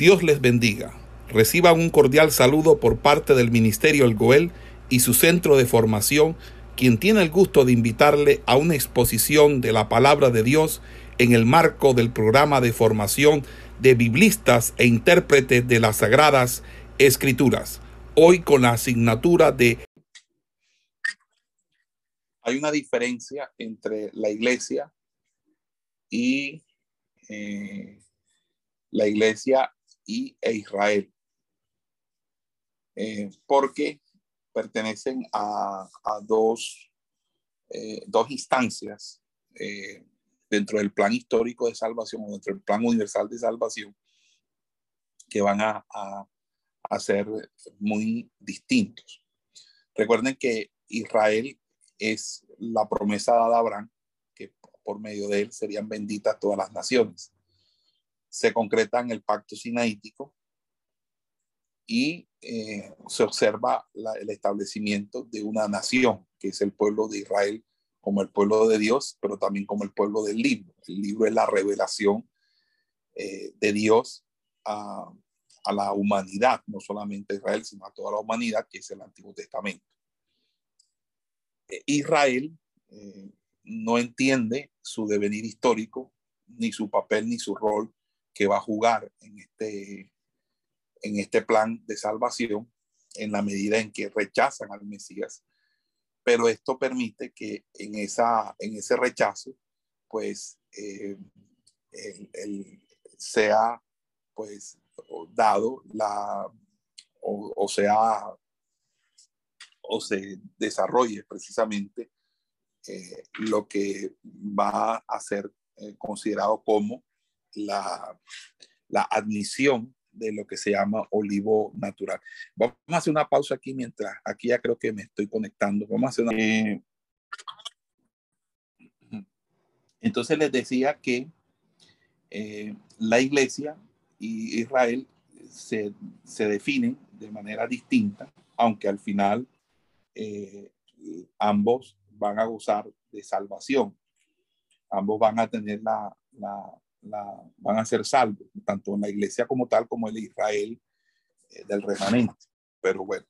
Dios les bendiga. Reciban un cordial saludo por parte del Ministerio El Goel y su centro de formación, quien tiene el gusto de invitarle a una exposición de la palabra de Dios en el marco del programa de formación de biblistas e intérpretes de las Sagradas Escrituras, hoy con la asignatura de... Hay una diferencia entre la iglesia y eh, la iglesia y e Israel, eh, porque pertenecen a, dos, eh, dos instancias eh, dentro del plan histórico de salvación o dentro del plan universal de salvación que van a, a, a ser muy distintos. Recuerden que Israel es la promesa dada a Abraham, que por medio de él serían benditas todas las naciones se concreta en el pacto sinaítico y eh, se observa el establecimiento de una nación, que es el pueblo de Israel, como el pueblo de Dios, pero también como el pueblo del libro. El libro es la revelación eh, de Dios a, la humanidad, no solamente a Israel, sino a toda la humanidad, que es el Antiguo Testamento. Eh, Israel no entiende su devenir histórico, ni su papel, ni su rol que va a jugar en este, en este plan de salvación en la medida en que rechazan al Mesías. Pero esto permite que en, esa, en ese rechazo, pues, eh, el, sea, pues, dado la, o, o se desarrolle precisamente eh, lo que va a ser eh, considerado como la, la admisión de lo que se llama olivo natural. Vamos a hacer una pausa aquí mientras, aquí ya creo que me estoy conectando. Vamos a hacer una... Eh, entonces les decía que eh, la iglesia y Israel se, se, definen de manera distinta, aunque al final eh, ambos van a gozar de salvación. Ambos van a tener la, van a ser salvos, tanto en la iglesia como tal como el Israel eh, del remanente. Pero bueno,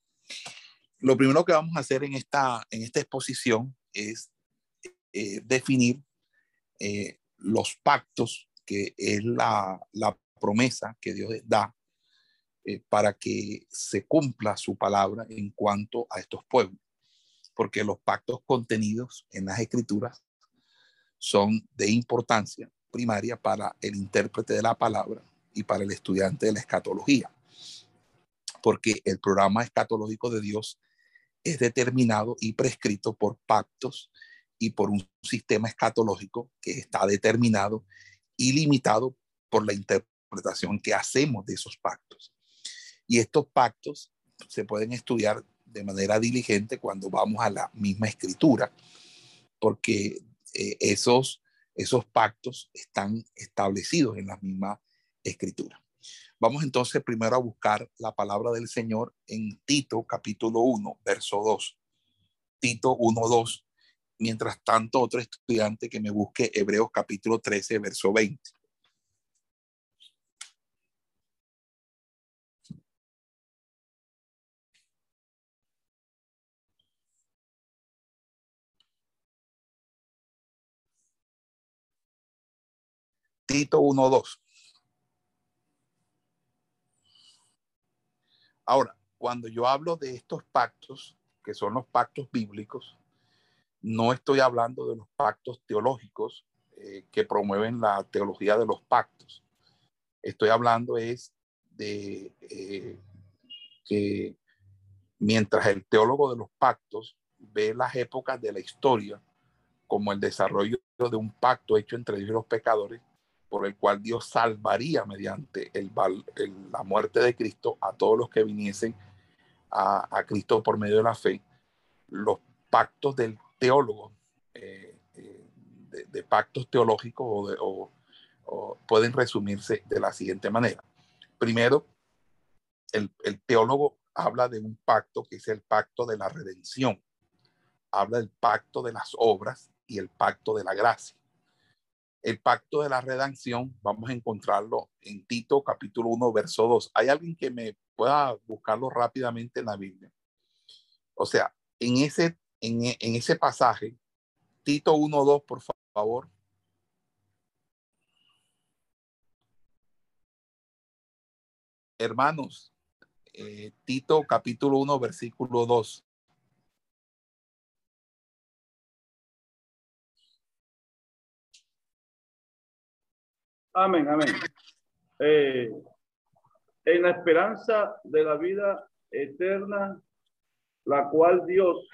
lo primero que vamos a hacer en esta, en esta exposición es eh, definir eh, los pactos, que es la, la promesa que Dios da para que se cumpla su palabra en cuanto a estos pueblos. Porque los pactos contenidos en las escrituras son de importancia primaria para el intérprete de la palabra y para el estudiante de la escatología. Porque el programa escatológico de Dios es determinado y prescrito por pactos y por un sistema escatológico que está determinado y limitado por la interpretación que hacemos de esos pactos. Y estos pactos se pueden estudiar de manera diligente cuando vamos a la misma escritura, porque eh, esos esos pactos están establecidos en la misma escritura. Vamos entonces primero a buscar la palabra del Señor en Tito capítulo 1, verso 2. Tito 1, 2. Mientras tanto, otro estudiante que me busque Hebreos capítulo 13, verso 20. Tito 1.2. Ahora, cuando yo hablo de estos pactos, que son los pactos bíblicos, no estoy hablando de los pactos teológicos eh, que promueven la teología de los pactos. Estoy hablando es de eh, que mientras el teólogo de los pactos ve las épocas de la historia como el desarrollo de un pacto hecho entre Dios y los pecadores, por el cual Dios salvaría mediante la muerte de Cristo a todos los que viniesen a, Cristo por medio de la fe. Los pactos del teólogo, eh, eh, de, pactos teológicos o, pueden resumirse de la siguiente manera. Primero, el teólogo habla de un pacto que es el pacto de la redención. Habla del pacto de las obras y el pacto de la gracia El pacto de la redención, vamos a encontrarlo en Tito capítulo 1, verso 2. ¿Hay alguien que me pueda buscarlo rápidamente en la Biblia? O sea, en ese, en, en ese pasaje, Tito 1, 2, por favor. Hermanos, eh, Tito capítulo 1, versículo 2. Amén, amén. Eh, en la esperanza de la vida eterna, la cual Dios,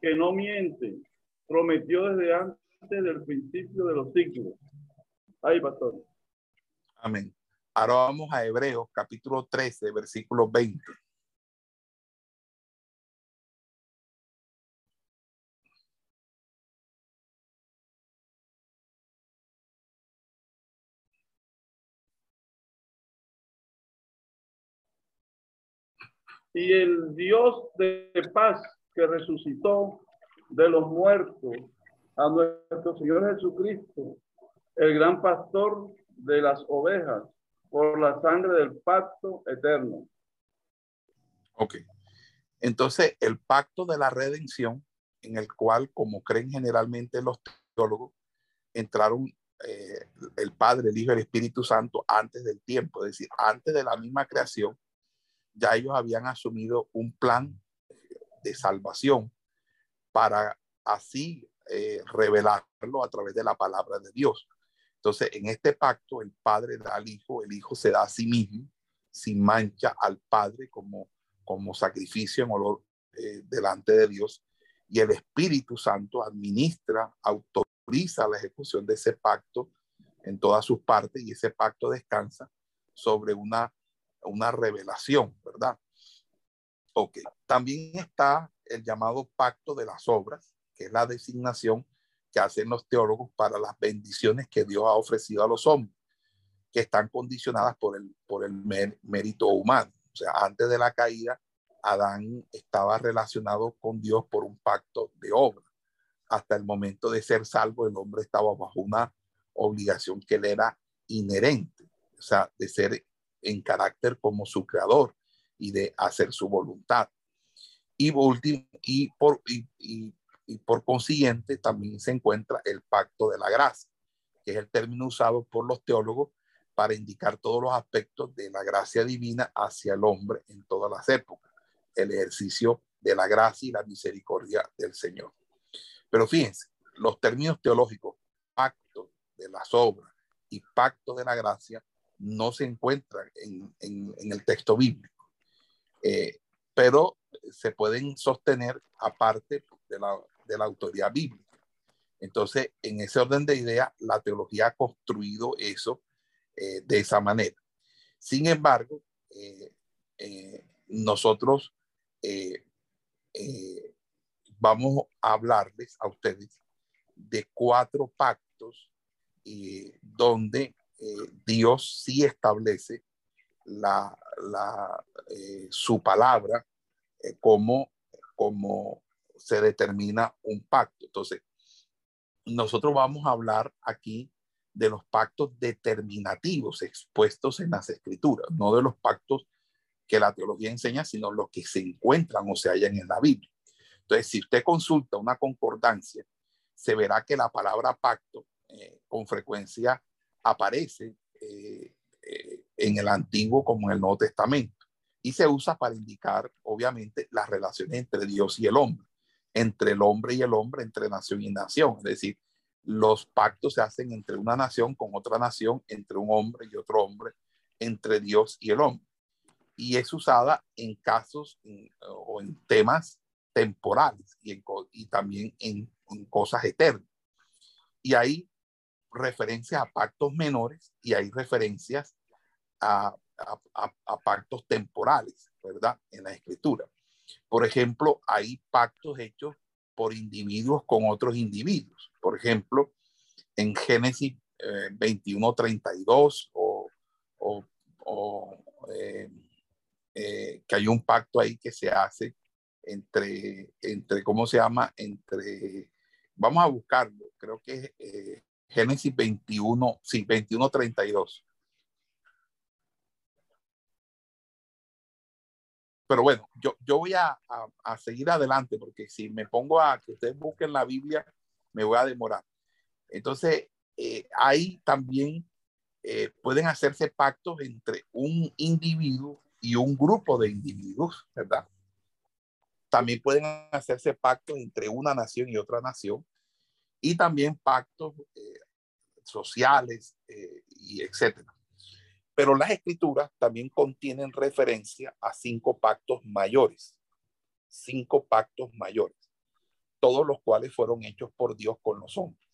que no miente, prometió desde antes del principio de los siglos. Ahí, pastor. Amén. Ahora vamos a Hebreos capítulo 13, versículo 20. Y el Dios de paz que resucitó de los muertos a nuestro Señor Jesucristo, el gran pastor de las ovejas, por la sangre del pacto eterno. Ok. Entonces, el pacto de la redención, en el cual, como creen generalmente los teólogos, entraron eh, el Padre, el Hijo y el Espíritu Santo antes del tiempo, es decir, antes de la misma creación, ya ellos habían asumido un plan de salvación para así eh, revelarlo a través de la palabra de Dios. Entonces, en este pacto, el Padre da al Hijo, el Hijo se da a sí mismo, sin mancha al Padre como, como sacrificio en olor eh, delante de Dios, y el Espíritu Santo administra, autoriza la ejecución de ese pacto en todas sus partes, y ese pacto descansa sobre una una revelación, ¿verdad? Ok, también está el llamado pacto de las obras, que es la designación que hacen los teólogos para las bendiciones que Dios ha ofrecido a los hombres, que están condicionadas por el, por el mérito humano. O sea, antes de la caída, Adán estaba relacionado con Dios por un pacto de obra. Hasta el momento de ser salvo, el hombre estaba bajo una obligación que le era inherente, o sea, de ser en carácter como su creador y de hacer su voluntad. Y, por consiguiente también se encuentra el pacto de la gracia, que es el término usado por los teólogos para indicar todos los aspectos de la gracia divina hacia el hombre en todas las épocas, el ejercicio de la gracia y la misericordia del Señor. Pero fíjense, los términos teológicos, pacto de las obras y pacto de la gracia, no se encuentran en, el texto bíblico, eh, pero se pueden sostener aparte de la, de autoridad bíblica. Entonces, en ese orden de ideas, la teología ha construido eso eh, de esa manera. Sin embargo, eh, nosotros vamos a hablarles a ustedes de cuatro pactos donde eh, Dios sí establece la, eh, su palabra eh, como, como se determina un pacto. Entonces, nosotros vamos a hablar aquí de los pactos determinativos expuestos en las escrituras, no de los pactos que la teología enseña, sino los que se encuentran o se hallan en la Biblia. Entonces, si usted consulta una concordancia, se verá que la palabra pacto con frecuencia aparece eh, eh, en el Antiguo como en el Nuevo Testamento y se usa para indicar, obviamente, las relaciones entre Dios y el hombre, entre el hombre y el hombre, entre nación y nación. Es decir, los pactos se hacen entre una nación con otra nación, entre un hombre y otro hombre, entre Dios y el hombre. Y es usada en casos o en temas temporales y, y también en, en, cosas eternas. Y ahí referencias a pactos menores y hay referencias a, a, pactos temporales, ¿verdad? En la escritura. Por ejemplo, hay pactos hechos por individuos con otros individuos. Por ejemplo, en Génesis eh, 21, 32 o, o, o eh, eh, que hay un pacto ahí que se hace entre, entre ¿cómo se llama? Entre, vamos a buscarlo, creo que es eh, Génesis 21, sí, 21, 32. Pero bueno, yo, yo voy a, a, seguir adelante porque si me pongo a que ustedes busquen la Biblia, me voy a demorar. Entonces, eh, ahí también eh, pueden hacerse pactos entre un individuo y un grupo de individuos, ¿verdad? También pueden hacerse pactos entre una nación y otra nación y también pactos eh, sociales y etcétera. Pero las escrituras también contienen referencia a cinco pactos mayores, cinco pactos mayores, todos los cuales fueron hechos por Dios con los hombres.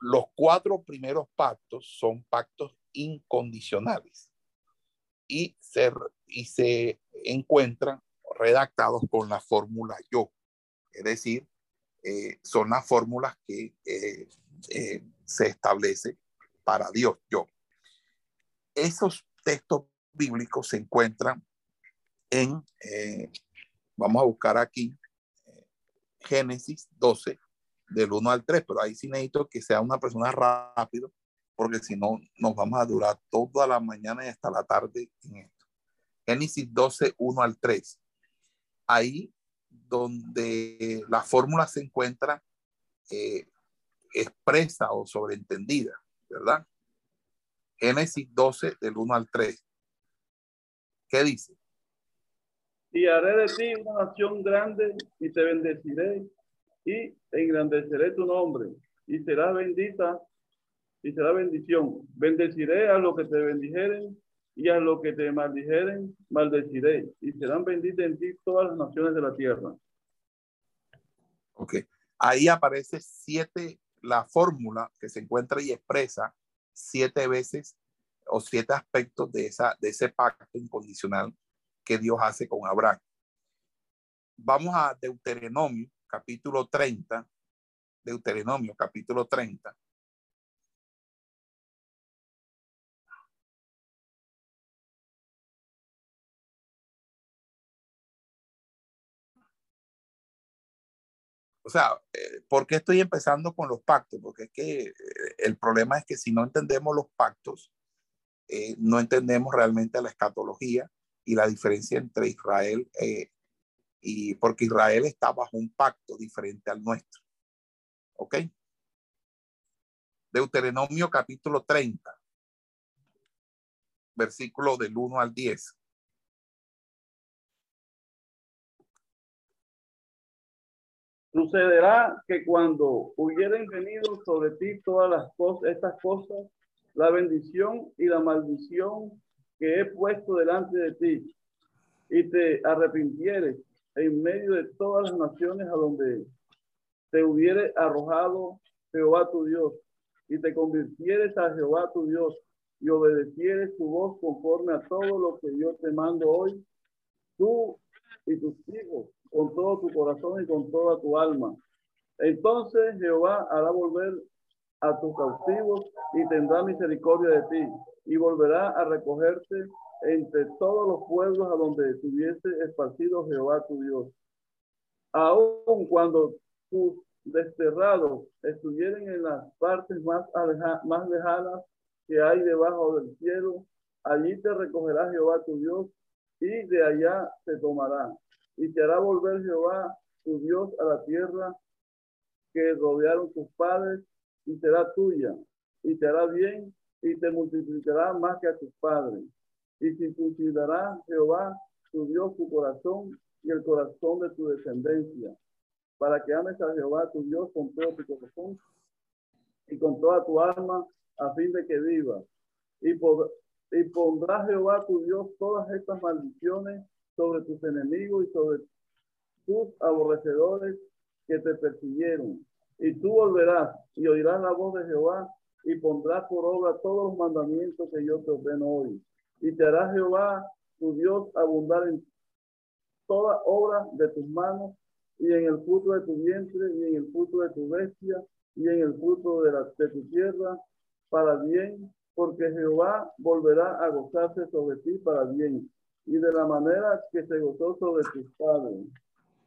Los cuatro primeros pactos son pactos incondicionales y se, y se encuentran redactados con la fórmula yo, es decir, eh, son las fórmulas que eh, eh, se establece para Dios, yo esos textos bíblicos se encuentran en, eh, vamos a buscar aquí, eh, Génesis 12, del 1 al 3, pero ahí sí necesito que sea una persona rápido, porque si no, nos vamos a durar toda la mañana y hasta la tarde en esto. Génesis 12, 1 al 3. Ahí donde la fórmula se encuentra eh, expresa o sobreentendida, ¿verdad? Génesis 12, del 1 al 3. ¿Qué dice? Y haré de ti una nación grande y te bendeciré y engrandeceré tu nombre y serás bendita y será bendición. Bendeciré a los que te bendijeren y a los que te maldijeren, maldeciré y serán benditas en ti todas las naciones de la tierra. Ok, ahí aparece siete, la fórmula que se encuentra y expresa siete veces o siete aspectos de, esa, de ese pacto incondicional que Dios hace con Abraham. Vamos a Deuteronomio, capítulo 30. Deuteronomio, capítulo 30. O sea, eh, ¿por qué estoy empezando con los pactos? Porque es que eh, el problema es que si no entendemos los pactos, eh, no entendemos realmente la escatología y la diferencia entre Israel y porque Israel está bajo un pacto diferente al nuestro. ¿Ok? Deuteronomio capítulo 30, versículo del 1 al 10. Sucederá que cuando hubieran venido sobre ti todas las cosas, estas cosas, la bendición y la maldición que he puesto delante de ti, y te arrepintieres en medio de todas las naciones a donde te hubiere arrojado Jehová tu Dios, y te convirtieres a Jehová tu Dios, y obedecieres tu voz conforme a todo lo que yo te mando hoy, tú y tus hijos con todo tu corazón y con toda tu alma. Entonces Jehová hará volver a tus cautivos y tendrá misericordia de ti y volverá a recogerte entre todos los pueblos a donde estuviese esparcido Jehová tu Dios. Aun cuando tus desterrados estuvieran en las partes más, más lejanas que hay debajo del cielo, allí te recogerá Jehová tu Dios y de allá te tomará y te hará volver Jehová tu Dios a la tierra que rodearon tus padres y será tuya y te hará bien y te multiplicará más que a tus padres. Y circuncidará Jehová tu Dios tu corazón y el corazón de tu descendencia para que ames a Jehová tu Dios con todo tu corazón y con toda tu alma a fin de que vivas. Y, y pondrá Jehová tu Dios todas estas maldiciones sobre tus enemigos y sobre tus aborrecedores que te persiguieron. Y tú volverás y oirás la voz de Jehová y pondrás por obra todos los mandamientos que yo te ordeno hoy. Y te hará Jehová tu Dios abundar en toda obra de tus manos y en el fruto de tu vientre y en el fruto de tu bestia y en el fruto de, la, de tu tierra para bien, porque Jehová volverá a gozarse sobre ti para bien y de la manera que se gozó sobre tus padres.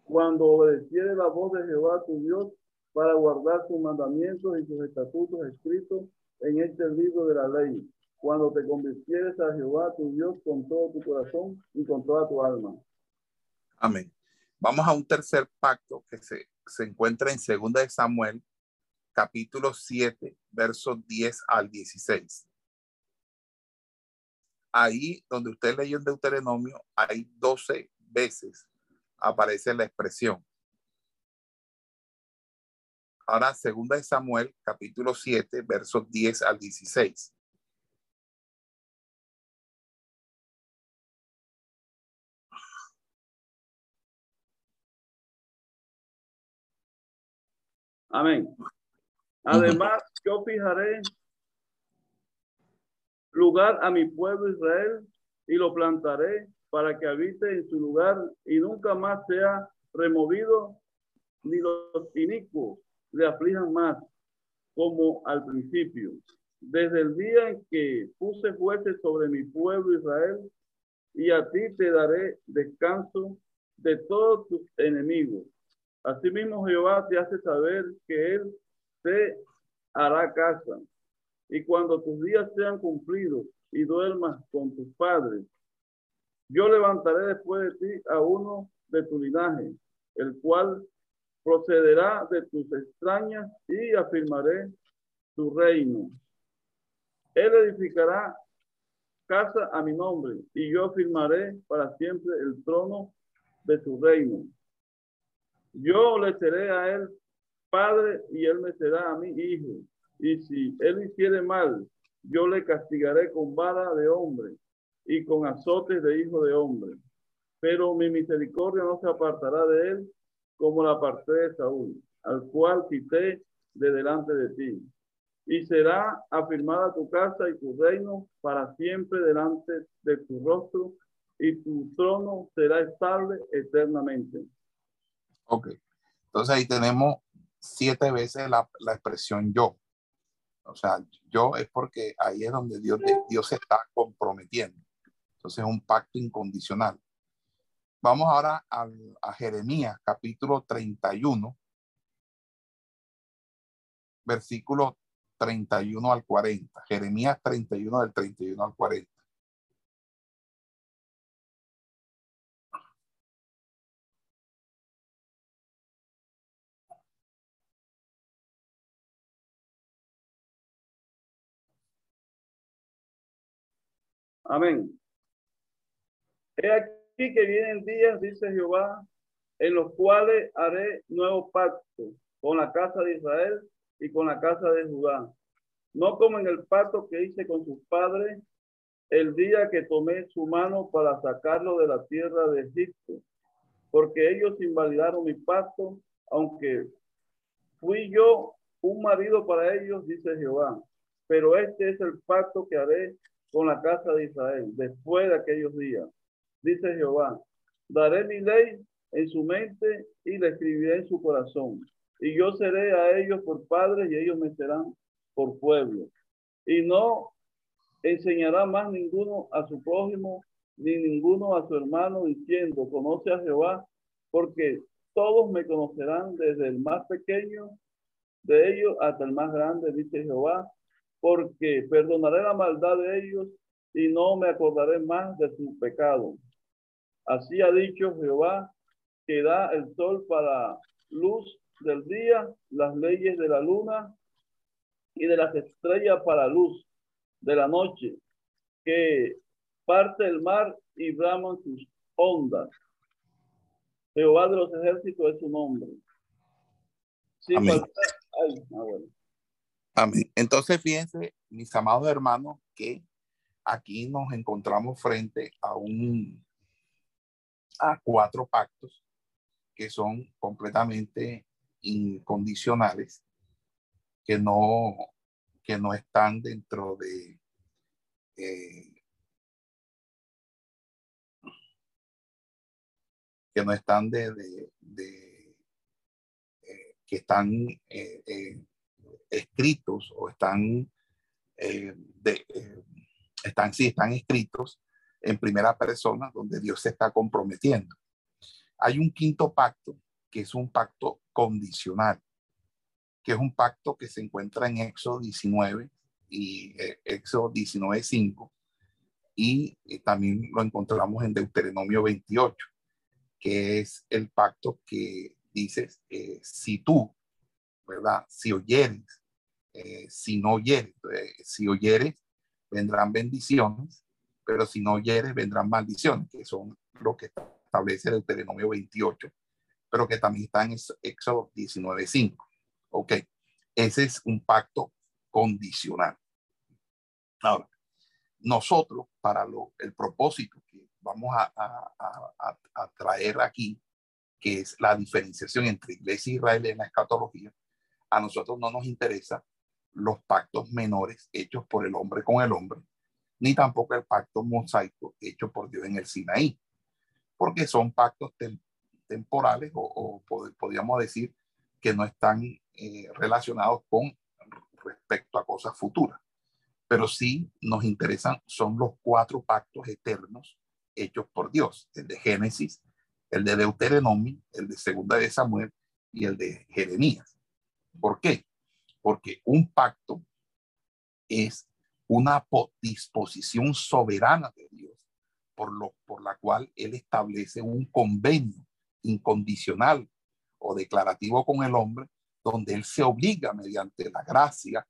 Cuando obedeciere la voz de Jehová tu Dios para guardar sus mandamientos y sus estatutos escritos en este libro de la ley, cuando te convirtieres a Jehová tu Dios con todo tu corazón y con toda tu alma. Amén. Vamos a un tercer pacto que se, se encuentra en 2 de Samuel, capítulo 7, versos 10 al 16. Ahí donde usted leyó el Deuteronomio, hay 12 veces aparece la expresión. Ahora, segunda de Samuel, capítulo 7, versos 10 al 16. Amén. Además, yo fijaré lugar a mi pueblo Israel y lo plantaré para que habite en su lugar y nunca más sea removido, ni los inicuos le aflijan más, como al principio. Desde el día en que puse jueces sobre mi pueblo Israel, y a ti te daré descanso de todos tus enemigos. Asimismo Jehová te hace saber que Él te hará casa. Y cuando tus días sean cumplidos y duermas con tus padres, yo levantaré después de ti a uno de tu linaje, el cual procederá de tus extrañas y afirmaré tu reino. Él edificará casa a mi nombre y yo afirmaré para siempre el trono de su reino. Yo le seré a él padre y él me será a mí hijo. Y si él hiciere mal, yo le castigaré con vara de hombre y con azotes de hijo de hombre. Pero mi misericordia no se apartará de él como la parte de Saúl, al cual quité de delante de ti. Y será afirmada tu casa y tu reino para siempre delante de tu rostro, y tu trono será estable eternamente. Ok, entonces ahí tenemos siete veces la, la expresión yo. O sea, yo es porque ahí es donde Dios, Dios se está comprometiendo. Entonces es un pacto incondicional. Vamos ahora a Jeremías capítulo 31, versículo 31 al 40. Jeremías 31 del 31 al 40. Amén. He aquí que vienen días, dice Jehová, en los cuales haré nuevo pacto con la casa de Israel y con la casa de Judá. No como en el pacto que hice con sus padres el día que tomé su mano para sacarlo de la tierra de Egipto, porque ellos invalidaron mi pacto, aunque fui yo un marido para ellos, dice Jehová. Pero este es el pacto que haré con la casa de Israel después de aquellos días dice Jehová, daré mi ley en su mente y la escribiré en su corazón. Y yo seré a ellos por padre y ellos me serán por pueblo. Y no enseñará más ninguno a su prójimo ni ninguno a su hermano diciendo, conoce a Jehová, porque todos me conocerán desde el más pequeño de ellos hasta el más grande, dice Jehová, porque perdonaré la maldad de ellos y no me acordaré más de su pecado. Así ha dicho Jehová, que da el sol para luz del día, las leyes de la luna y de las estrellas para luz de la noche, que parte el mar y braman sus ondas. Jehová de los ejércitos es su nombre. Amén. Ah, Entonces, fíjense, mis amados hermanos, que aquí nos encontramos frente a un a cuatro pactos que son completamente incondicionales, que no, que no están dentro de eh, que no están de, de, eh, que están eh, escritos o están de, están sí están escritos en primera persona donde Dios se está comprometiendo. Hay un quinto pacto que es un pacto condicional. que es un pacto que se encuentra en Éxodo 19 y eh, Éxodo 19.5 y eh, también lo encontramos en Deuteronomio 28, que es el pacto que dice, eh, si tú, ¿verdad? Si oyeres, si no oyeres, si oyeres, vendrán bendiciones, pero si no oyeres, vendrán maldiciones, que son lo que establece Deuteronomio 28, pero que también está en Éxodo 19.5. Ok, ese es un pacto condicional. Ahora, nosotros, para lo, el propósito que vamos a, a, a, traer aquí, que es la diferenciación entre iglesia e Israel en la escatología, a nosotros no nos interesa los pactos menores hechos por el hombre con el hombre, ni tampoco el pacto mosaico hecho por Dios en el Sinaí, porque son pactos temporales o, podríamos decir que no están eh, relacionados con respecto a cosas futuras. Pero sí nos interesan, son los cuatro pactos eternos hechos por Dios, el de Génesis, el de Deuteronomio, el de Segunda de Samuel y el de Jeremías. ¿Por qué? Porque un pacto es una disposición soberana de Dios por, lo, por la cual Él establece un convenio incondicional o declarativo con el hombre, donde Él se obliga mediante la gracia,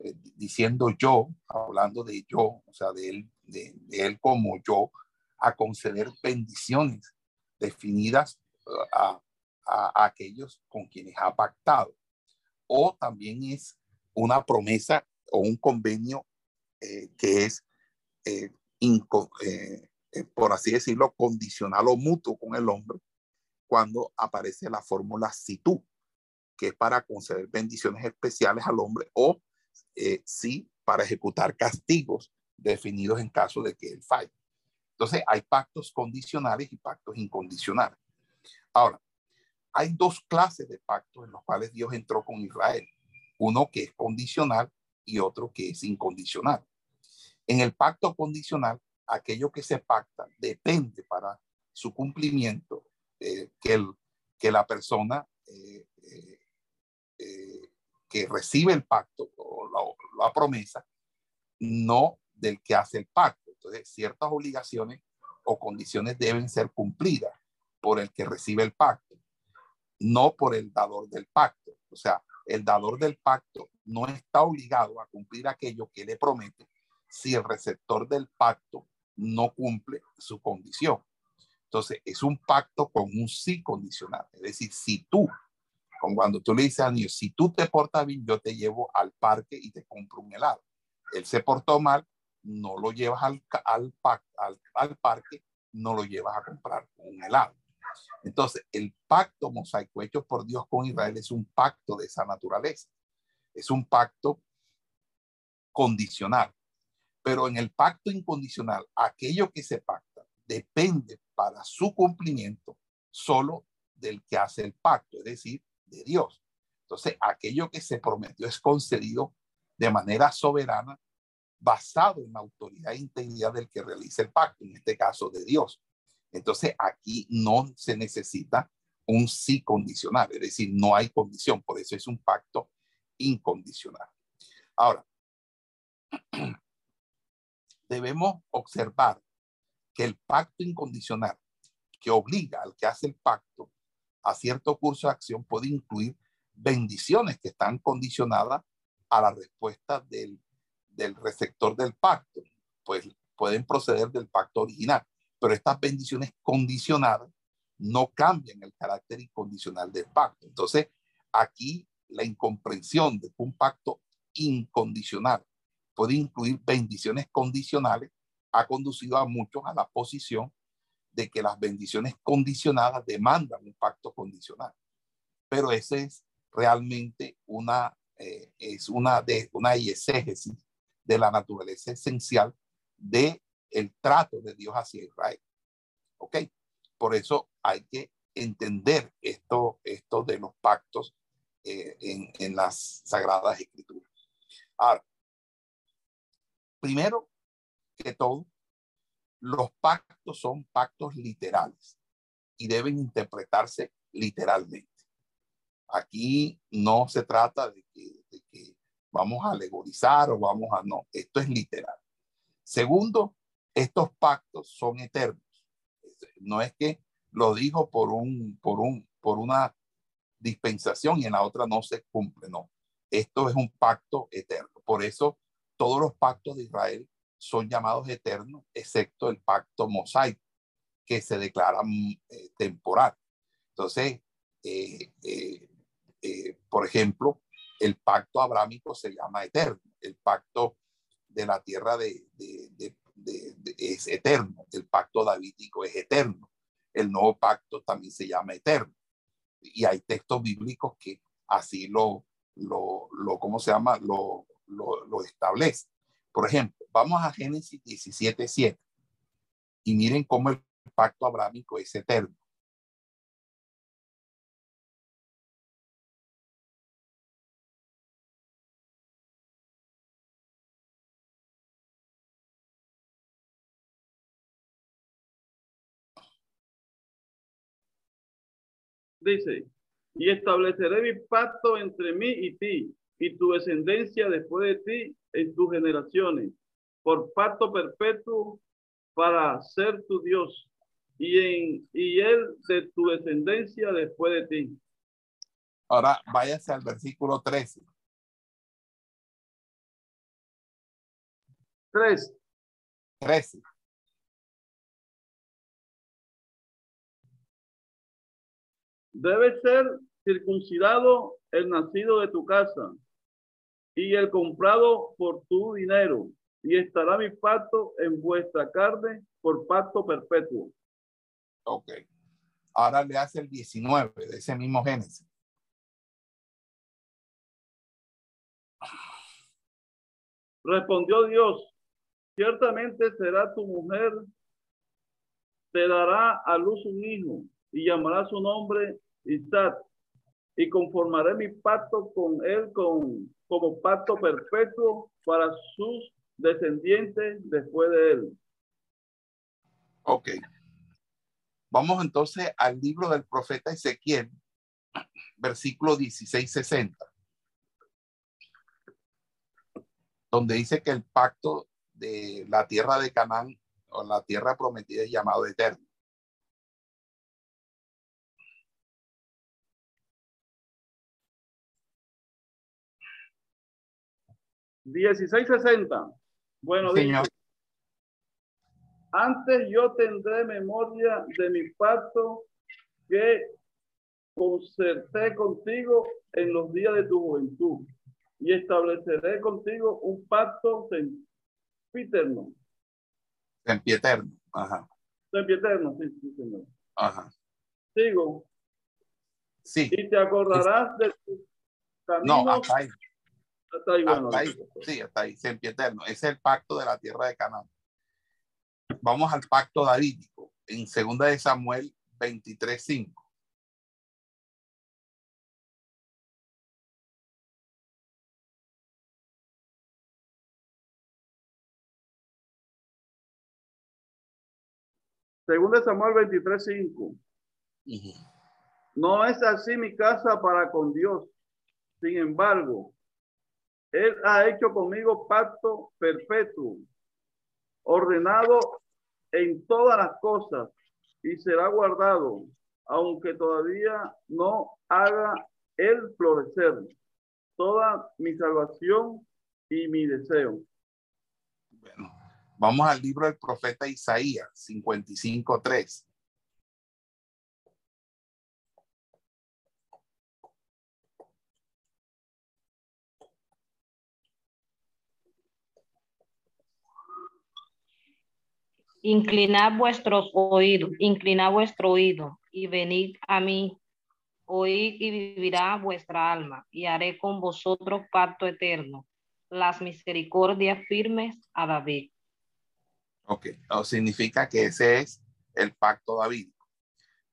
eh, diciendo yo, hablando de yo, o sea, de él, de, él como yo, a conceder bendiciones definidas a, a, aquellos con quienes ha pactado. O también es una promesa o un convenio eh, que es, eh, por así decirlo, condicional o mutuo con el hombre cuando aparece la fórmula si tú, que es para conceder bendiciones especiales al hombre o eh, sí para ejecutar castigos definidos en caso de que él falle. Entonces, hay pactos condicionales y pactos incondicionales. Ahora, hay dos clases de pactos en los cuales Dios entró con Israel. Uno que es condicional y otro que es incondicional. En el pacto condicional, aquello que se pacta depende para su cumplimiento eh, que, el, que la persona eh, que recibe el pacto o la, promesa, no del que hace el pacto. Entonces, ciertas obligaciones o condiciones deben ser cumplidas por el que recibe el pacto, no por el dador del pacto. O sea, el dador del pacto no está obligado a cumplir aquello que le promete si el receptor del pacto no cumple su condición. Entonces, es un pacto con un sí condicional. Es decir, si tú cuando tú le dices al niño, si tú te portas bien, yo te llevo al parque y te compro un helado. Él se portó mal, no lo llevas al, al parque, no lo llevas a comprar un helado. Entonces, el pacto mosaico hecho por Dios con Israel es un pacto de esa naturaleza. Es un pacto condicional. Pero en el pacto incondicional, aquello que se pacta depende para su cumplimiento solo del que hace el pacto, es decir, de Dios. Entonces, aquello que se prometió es concedido de manera soberana, basado en la autoridad e integridad del que realiza el pacto, en este caso de Dios. Entonces, aquí no se necesita un sí condicional, es decir, no hay condición, por eso es un pacto incondicional. Ahora, debemos observar que el pacto incondicional que obliga al que hace el pacto a cierto curso de acción puede incluir bendiciones que están condicionadas a la respuesta del, del receptor del pacto, pues pueden proceder del pacto original, pero estas bendiciones condicionadas no cambian el carácter incondicional del pacto. Entonces, aquí la incomprensión de que un pacto incondicional puede incluir bendiciones condicionales ha conducido a muchos a la posición de que las bendiciones condicionadas demandan un pacto condicional. Pero ese es realmente una, eh, es una, de, una de la naturaleza esencial de el trato de Dios hacia Israel. ¿Ok? Por eso hay que entender esto, esto de los pactos eh, en, en las sagradas escrituras. Ahora, primero que todo, los pactos son pactos literales y deben interpretarse literalmente. Aquí no se trata de que, de que vamos a alegorizar o vamos a no, esto es literal. Segundo, estos pactos son eternos. No es que lo dijo por un, por un, por una dispensación y en la otra no se cumple, no. Esto es un pacto eterno. Por eso todos los pactos de Israel son llamados eternos, excepto el pacto mosaico, que se declara mm, eh, temporal. Entonces, eh, eh, por ejemplo, el pacto abrámico se llama eterno, el pacto de la tierra de, es eterno, el pacto davídico es eterno, el nuevo pacto también se llama eterno. Y hay textos bíblicos que así lo, lo, lo ¿cómo se llama? Lo, lo, lo establece. Por ejemplo, vamos a Génesis 17, 7 y miren cómo el pacto abrámico es eterno. Dice, y estableceré mi pacto entre mí y ti, y tu descendencia después de ti en tus generaciones, por pacto perpetuo para ser tu Dios, y, en, y él de tu descendencia después de ti. Ahora váyase al versículo 13. 3. 13. Debe ser circuncidado el nacido de tu casa y el comprado por tu dinero, y estará mi pacto en vuestra carne por pacto perpetuo. Ok. Ahora le hace el 19 de ese mismo Génesis. Respondió Dios, ciertamente será tu mujer, te dará a luz un hijo y llamará su nombre Isaac, y conformaré mi pacto con él con, como pacto perpetuo para sus descendientes después de él. Ok. Vamos entonces al libro del profeta Ezequiel, versículo 16-60, donde dice que el pacto de la tierra de Canaán o la tierra prometida es llamado eterno. 1660. Bueno, Señor. antes yo tendré memoria de mi pacto que concerté contigo en los días de tu juventud y estableceré contigo un pacto sempiterno. Sempiterno, ajá. Sempiterno, sí, sí, señor. Ajá. Sigo. Sí. Y te acordarás de tu camino. No, hasta ahí. Hasta ahí, bueno. Hasta ahí, sí, hasta ahí. Ese es el pacto de la tierra de Canaán. Vamos al pacto davídico en segunda de Samuel 23:5. Segunda de Samuel 23:5. No es así mi casa para con Dios. Sin embargo, él ha hecho conmigo pacto perpetuo, ordenado en todas las cosas y será guardado, aunque todavía no haga el florecer toda mi salvación y mi deseo. Bueno, vamos al libro del profeta Isaías 55.3. Inclinad vuestros oídos, inclinad vuestro oído y venid a mí. Oíd y vivirá vuestra alma y haré con vosotros pacto eterno, las misericordias firmes a David. Ok, o significa que ese es el pacto David.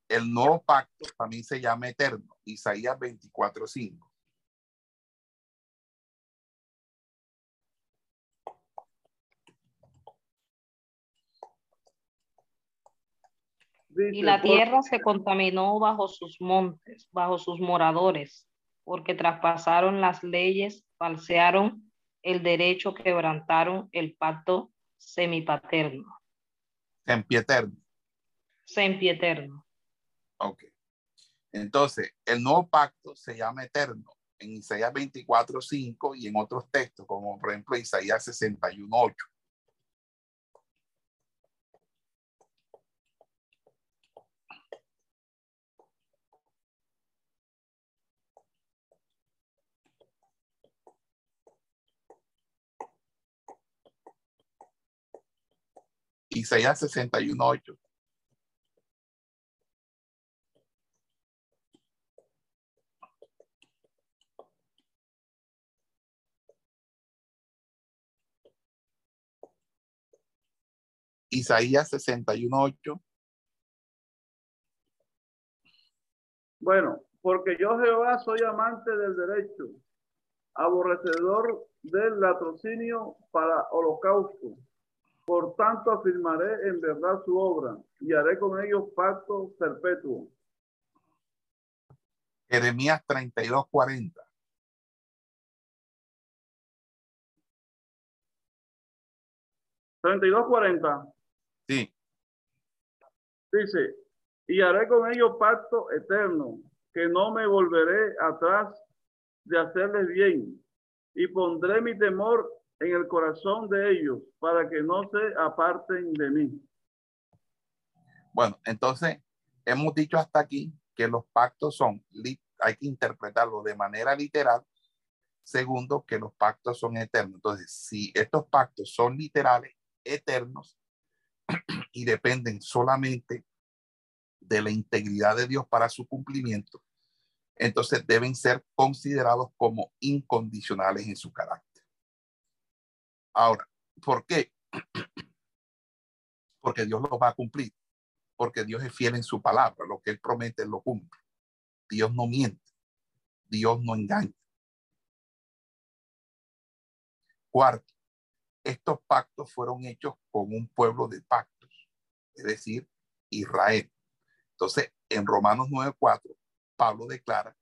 El nuevo pacto también se llama eterno, Isaías 24:5. y la tierra se contaminó bajo sus montes, bajo sus moradores, porque traspasaron las leyes, falsearon el derecho, quebrantaron el pacto semipaterno. Sempieterno. Sempieterno. Ok. Entonces, el nuevo pacto se llama eterno en Isaías 24, 5 y en otros textos, como por ejemplo Isaías 61, 8. Isaías 61, 8. Isaías 61.8. Bueno, porque yo Jehová soy amante del derecho, aborrecedor del latrocinio para holocausto. Por tanto afirmaré en verdad su obra y haré con ellos pacto perpetuo. Jeremías 32.40. ¿32.40? Sí. Dice, y haré con ellos pacto eterno, que no me volveré atrás de hacerles bien, y pondré mi temor en el corazón de ellos para que no se aparten de mí. Bueno, entonces hemos dicho hasta aquí que los pactos son, hay que interpretarlo de manera literal. Segundo, que los pactos son eternos. Entonces, si estos pactos son literales, eternos, y dependen solamente de la integridad de Dios para su cumplimiento, entonces deben ser considerados como incondicionales en su carácter. Ahora, ¿por qué? Porque Dios los va a cumplir, porque Dios es fiel en su palabra, lo que Él promete lo cumple. Dios no miente, Dios no engaña. Cuarto, estos pactos fueron hechos con un pueblo de pactos, es decir, Israel. Entonces, en Romanos 9:4, Pablo declara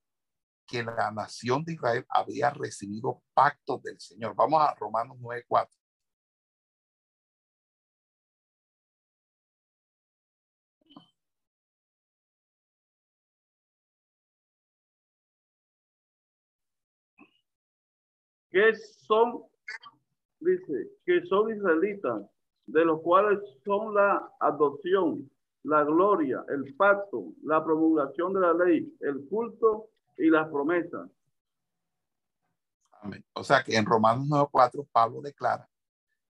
que la nación de Israel había recibido pactos del Señor. Vamos a Romanos 9:4. ¿Qué son dice que son israelitas, de los cuales son la adopción, la gloria, el pacto, la promulgación de la ley, el culto y las promesas. Amén. O sea que en Romanos 9:4 Pablo declara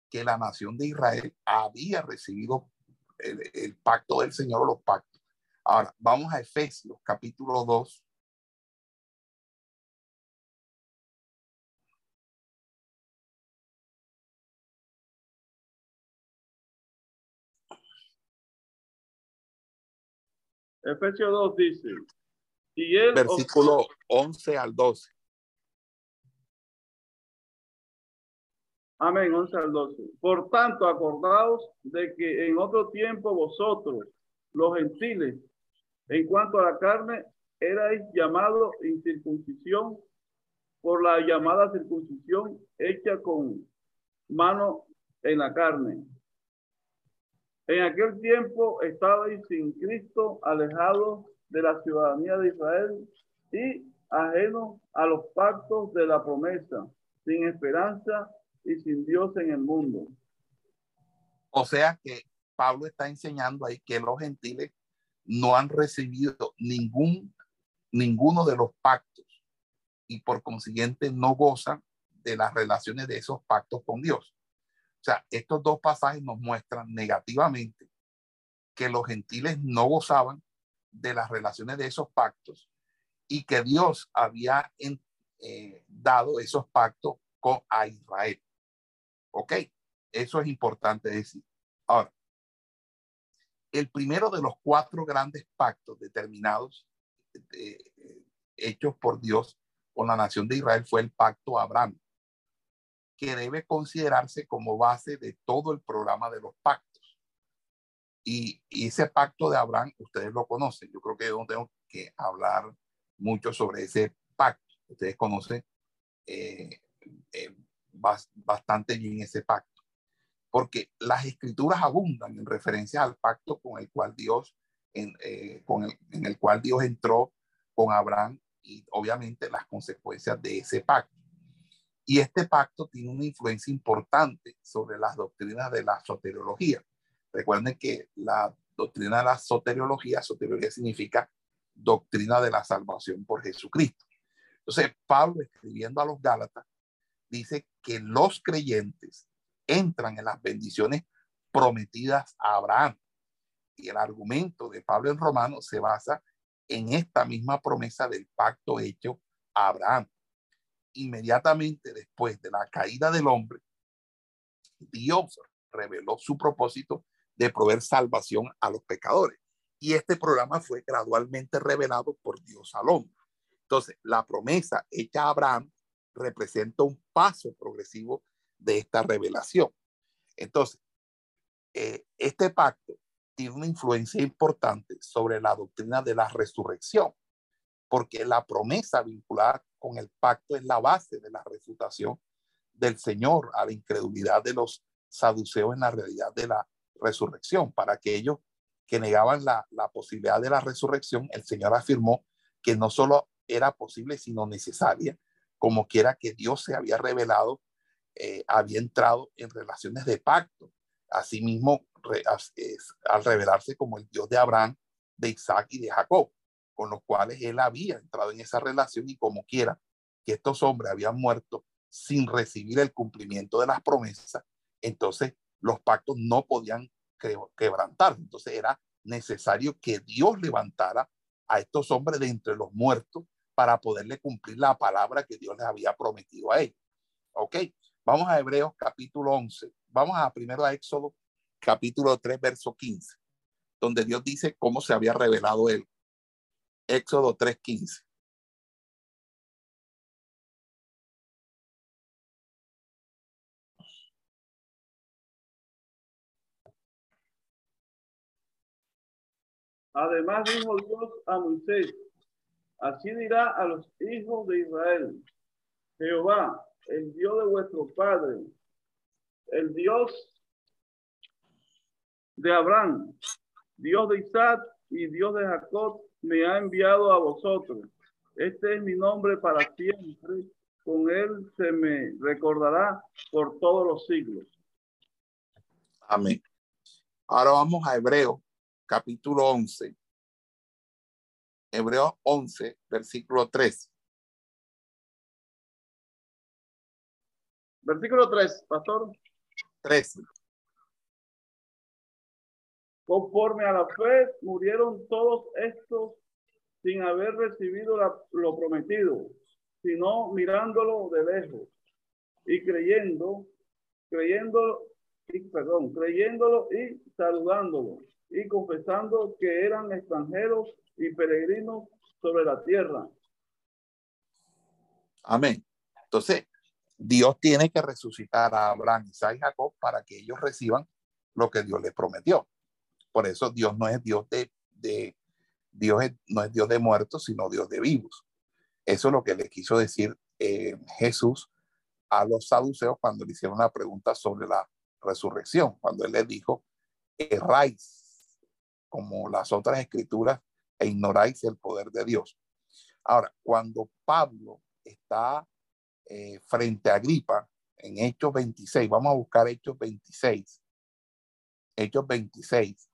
que la nación de Israel había recibido el, el pacto del Señor o los pactos. Ahora, vamos a Efesios capítulo 2, Efesios 2 dice, y él versículo 11 al 12. Amén, 11 al 12. Por tanto, acordaos de que en otro tiempo vosotros, los gentiles, en cuanto a la carne, erais llamados incircuncisión por la llamada circuncisión hecha con mano en la carne en aquel tiempo estabais sin Cristo, alejados de la ciudadanía de Israel y ajenos a los pactos de la promesa, sin esperanza y sin Dios en el mundo. O sea que Pablo está enseñando ahí que los gentiles no han recibido ningún, ninguno de los pactos y por consiguiente no gozan de las relaciones de esos pactos con Dios. O sea, estos dos pasajes nos muestran negativamente que los gentiles no gozaban de las relaciones de esos pactos y que Dios había eh, dado esos pactos con Israel. ¿Ok? Eso es importante decir. Ahora, el primero de los cuatro grandes pactos determinados, eh, hechos por Dios con la nación de Israel, fue el pacto Abraham que debe considerarse como base de todo el programa de los pactos. Y, y, ese pacto de Abraham, ustedes lo conocen. Yo creo que yo no tengo que hablar mucho sobre ese pacto. Ustedes conocen eh, eh, bastante bien ese pacto. Porque las escrituras abundan en referencia al pacto con el cual Dios, en, eh, con el, en el cual Dios entró con Abraham y obviamente las consecuencias de ese pacto. Y este pacto tiene una influencia importante sobre las doctrinas de la soteriología. Recuerden que la doctrina de la soteriología, soteriología significa doctrina de la salvación por Jesucristo. Entonces, Pablo escribiendo a los Gálatas dice que los creyentes entran en las bendiciones prometidas a Abraham. Y el argumento de Pablo en Romano se basa en esta misma promesa del pacto hecho a Abraham. Inmediatamente después de la caída del hombre, Dios reveló su propósito de proveer salvación a los pecadores. Y este programa fue gradualmente revelado por Dios al hombre. Entonces, la promesa hecha a Abraham representa un paso progresivo de esta revelación. Entonces, eh, este pacto tiene una influencia importante sobre la doctrina de la resurrección, porque la promesa vinculada con el pacto es la base de la refutación del Señor a la incredulidad de los saduceos en la realidad de la resurrección. Para aquellos que negaban la, posibilidad de la resurrección, el Señor afirmó que no solo era posible, sino necesaria, como quiera que Dios se había revelado, eh, había entrado en relaciones de pacto. Asimismo, al revelarse como el Dios de Abraham, de Isaac y de Jacob, con los cuales él había entrado en esa relación y como quiera que estos hombres habían muerto sin recibir el cumplimiento de las promesas, entonces los pactos no podían quebrantar. Entonces era necesario que Dios levantara a estos hombres de entre los muertos para poderle cumplir la palabra que Dios les había prometido a ellos. Ok, vamos a Hebreos capítulo 11. Vamos a primero a Éxodo capítulo 3, verso 15, donde Dios dice cómo se había revelado él. Éxodo 3, 15. Además dijo Dios a Moisés, Así dirá a los hijos de Israel, Jehová, el Dios de vuestro Padre, el Dios de Abraham, Dios de Isaac y Dios de Jacob, me ha enviado a vosotros. Este es mi nombre para siempre. Con él se me recordará por todos los siglos. Amén. Ahora vamos a Hebreo, capítulo 11. Hebreos 11, versículo 3. Versículo 3, pastor. 3. Conforme a la fe, murieron todos estos sin haber recibido lo prometido, sino mirándolo de lejos y creyendo, creyendo, y, perdón, creyéndolo y saludándolo y confesando que eran extranjeros y peregrinos sobre la tierra. Amén. Entonces, Dios tiene que resucitar a Abraham, Isaac y Jacob para que ellos reciban lo que Dios les prometió. Por eso Dios no es Dios de, de Dios no es Dios de muertos, sino Dios de vivos. Eso es lo que le quiso decir eh, Jesús a los saduceos cuando le hicieron una pregunta sobre la resurrección, cuando él les dijo, erráis como las otras escrituras e ignoráis el poder de Dios. Ahora, cuando Pablo está eh, frente a Agripa en Hechos 26, vamos a buscar Hechos 26. Hechos 26.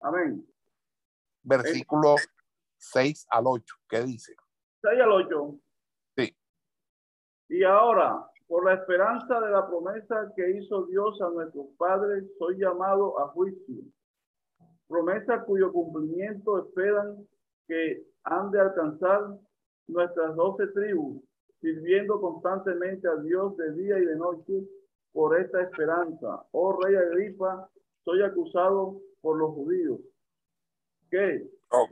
Amén. Versículo 6 al 8. ¿Qué dice? 6 al 8. Sí. Y ahora, por la esperanza de la promesa que hizo Dios a nuestros padres, soy llamado a juicio. Promesa cuyo cumplimiento esperan que han de alcanzar nuestras doce tribus, sirviendo constantemente a Dios de día y de noche por esta esperanza. Oh rey Agripa, soy acusado por los judíos. ¿Qué? Oh.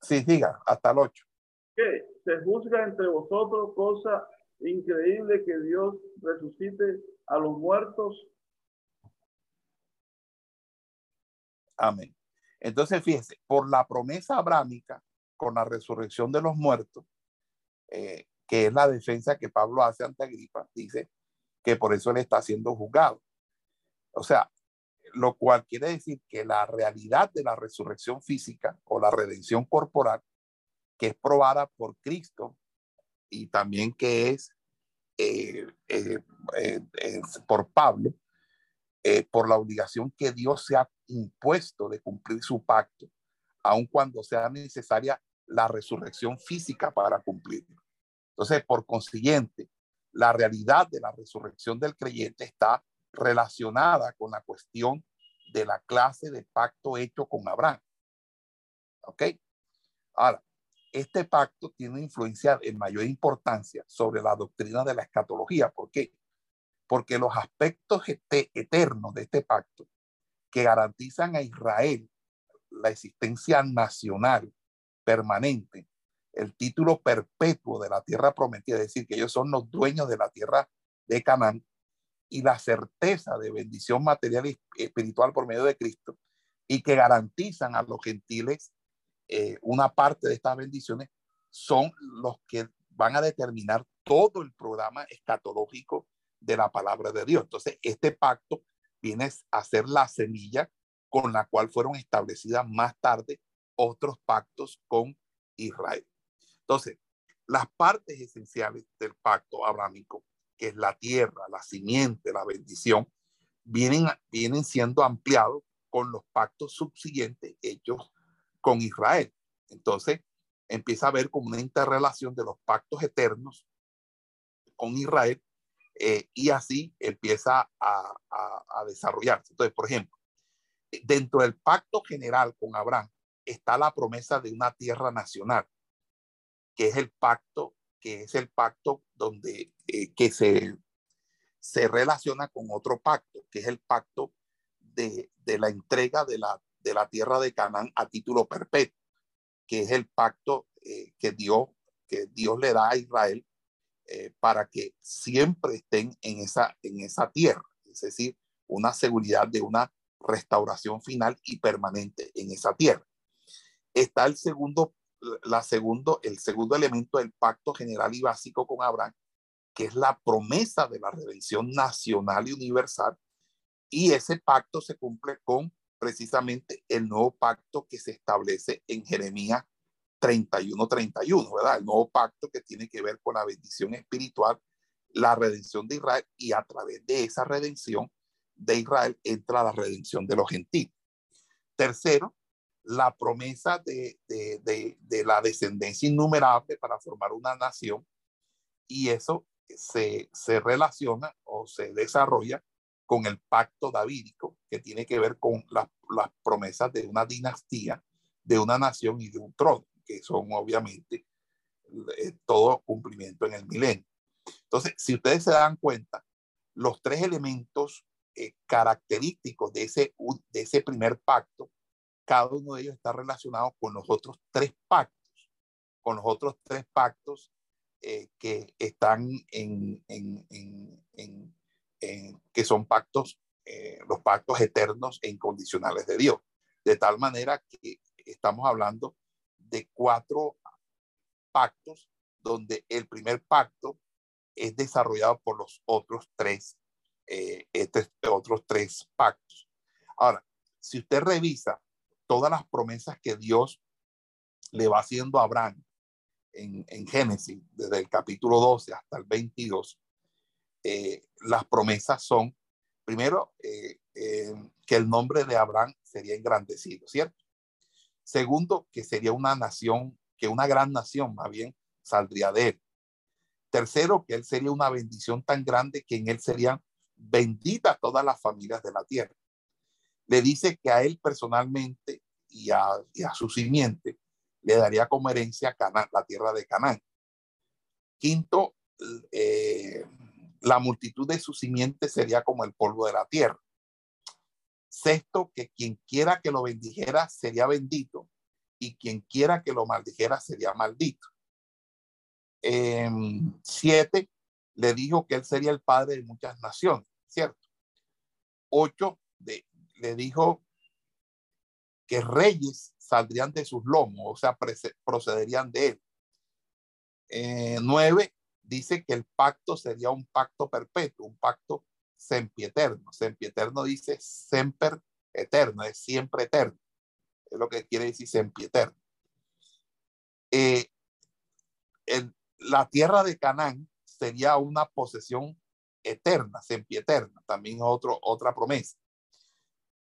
Sí, diga, hasta el 8. ¿Qué? Se juzga entre vosotros cosa increíble que Dios resucite a los muertos. Amén. Entonces, fíjese, por la promesa abrámica con la resurrección de los muertos, eh, que es la defensa que Pablo hace ante Agripa, dice que por eso él está siendo juzgado. O sea, lo cual quiere decir que la realidad de la resurrección física o la redención corporal, que es probada por Cristo y también que es eh, eh, eh, por Pablo, por la obligación que Dios se ha impuesto de cumplir su pacto, aun cuando sea necesaria la resurrección física para cumplirlo. Entonces, por consiguiente, la realidad de la resurrección del creyente está relacionada con la cuestión de la clase de pacto hecho con Abraham. ¿Ok? Ahora, este pacto tiene influencia en mayor importancia sobre la doctrina de la escatología. ¿Por qué? Porque los aspectos eternos de este pacto que garantizan a Israel la existencia nacional permanente, el título perpetuo de la tierra prometida, es decir, que ellos son los dueños de la tierra de Canaán, y la certeza de bendición material y espiritual por medio de Cristo y que garantizan a los gentiles eh, una parte de estas bendiciones son los que van a determinar todo el programa escatológico de la palabra de Dios. Entonces, este pacto viene a ser la semilla con la cual fueron establecidas más tarde otros pactos con Israel. Entonces, las partes esenciales del pacto abrámico que es la tierra, la simiente, la bendición, vienen, vienen siendo ampliados con los pactos subsiguientes hechos con Israel. Entonces, empieza a haber como una interrelación de los pactos eternos con Israel eh, y así empieza a, desarrollarse. Entonces, por ejemplo, dentro del pacto general con Abraham está la promesa de una tierra nacional, que es el pacto que es el pacto donde eh, que se, se relaciona con otro pacto, que es el pacto de, de, la entrega de la, de la tierra de Canaán a título perpetuo, que es el pacto eh, que, Dios, que Dios le da a Israel eh, para que siempre estén en esa, en esa tierra, es decir, una seguridad de una restauración final y permanente en esa tierra. Está el segundo la segundo, el segundo elemento del pacto general y básico con Abraham, que es la promesa de la redención nacional y universal. Y ese pacto se cumple con precisamente el nuevo pacto que se establece en Jeremías 31-31, ¿verdad? El nuevo pacto que tiene que ver con la bendición espiritual, la redención de Israel y a través de esa redención de Israel entra la redención de los gentiles. Tercero, la promesa de, la descendencia innumerable para formar una nación y eso se, relaciona o se desarrolla con el pacto davídico que tiene que ver con las promesas de una dinastía, de una nación y de un trono, que son obviamente eh, todo cumplimiento en el milenio. Entonces, si ustedes se dan cuenta, los tres elementos eh, característicos de ese, de ese primer pacto cada uno de ellos está relacionado con los otros tres pactos, con los otros tres pactos eh, que están en, en, en, en, que son pactos, eh, los pactos eternos e incondicionales de Dios. De tal manera que estamos hablando de cuatro pactos donde el primer pacto es desarrollado por los otros tres, eh, este, otros tres pactos. Ahora, si usted revisa todas las promesas que Dios le va haciendo a Abraham en, en Génesis, desde el capítulo 12 hasta el 22, eh, las promesas son, primero, eh, eh, que el nombre de Abraham sería engrandecido, ¿cierto? Segundo, que sería una nación, que una gran nación más bien saldría de él. Tercero, que él sería una bendición tan grande que en él serían benditas todas las familias de la tierra le dice que a él personalmente y a, su simiente le daría como herencia la tierra de Canaán. Quinto, eh, la multitud de su simiente sería como el polvo de la tierra. Sexto, que quien quiera que lo bendijera sería bendito y quien quiera que lo maldijera sería maldito. Em, siete, le dijo que él sería el padre de muchas naciones, ¿cierto? Ocho, de, le dijo que reyes saldrían de sus lomos, o sea, procederían de él. Eh, nueve, dice que el pacto sería un pacto perpetuo, un pacto sempieterno. Sempieterno dice semper eterno, es siempre eterno. Es lo que quiere decir sempieterno. Eh, la tierra de Canaán sería una posesión eterna, sempieterna, también otro, otra promesa.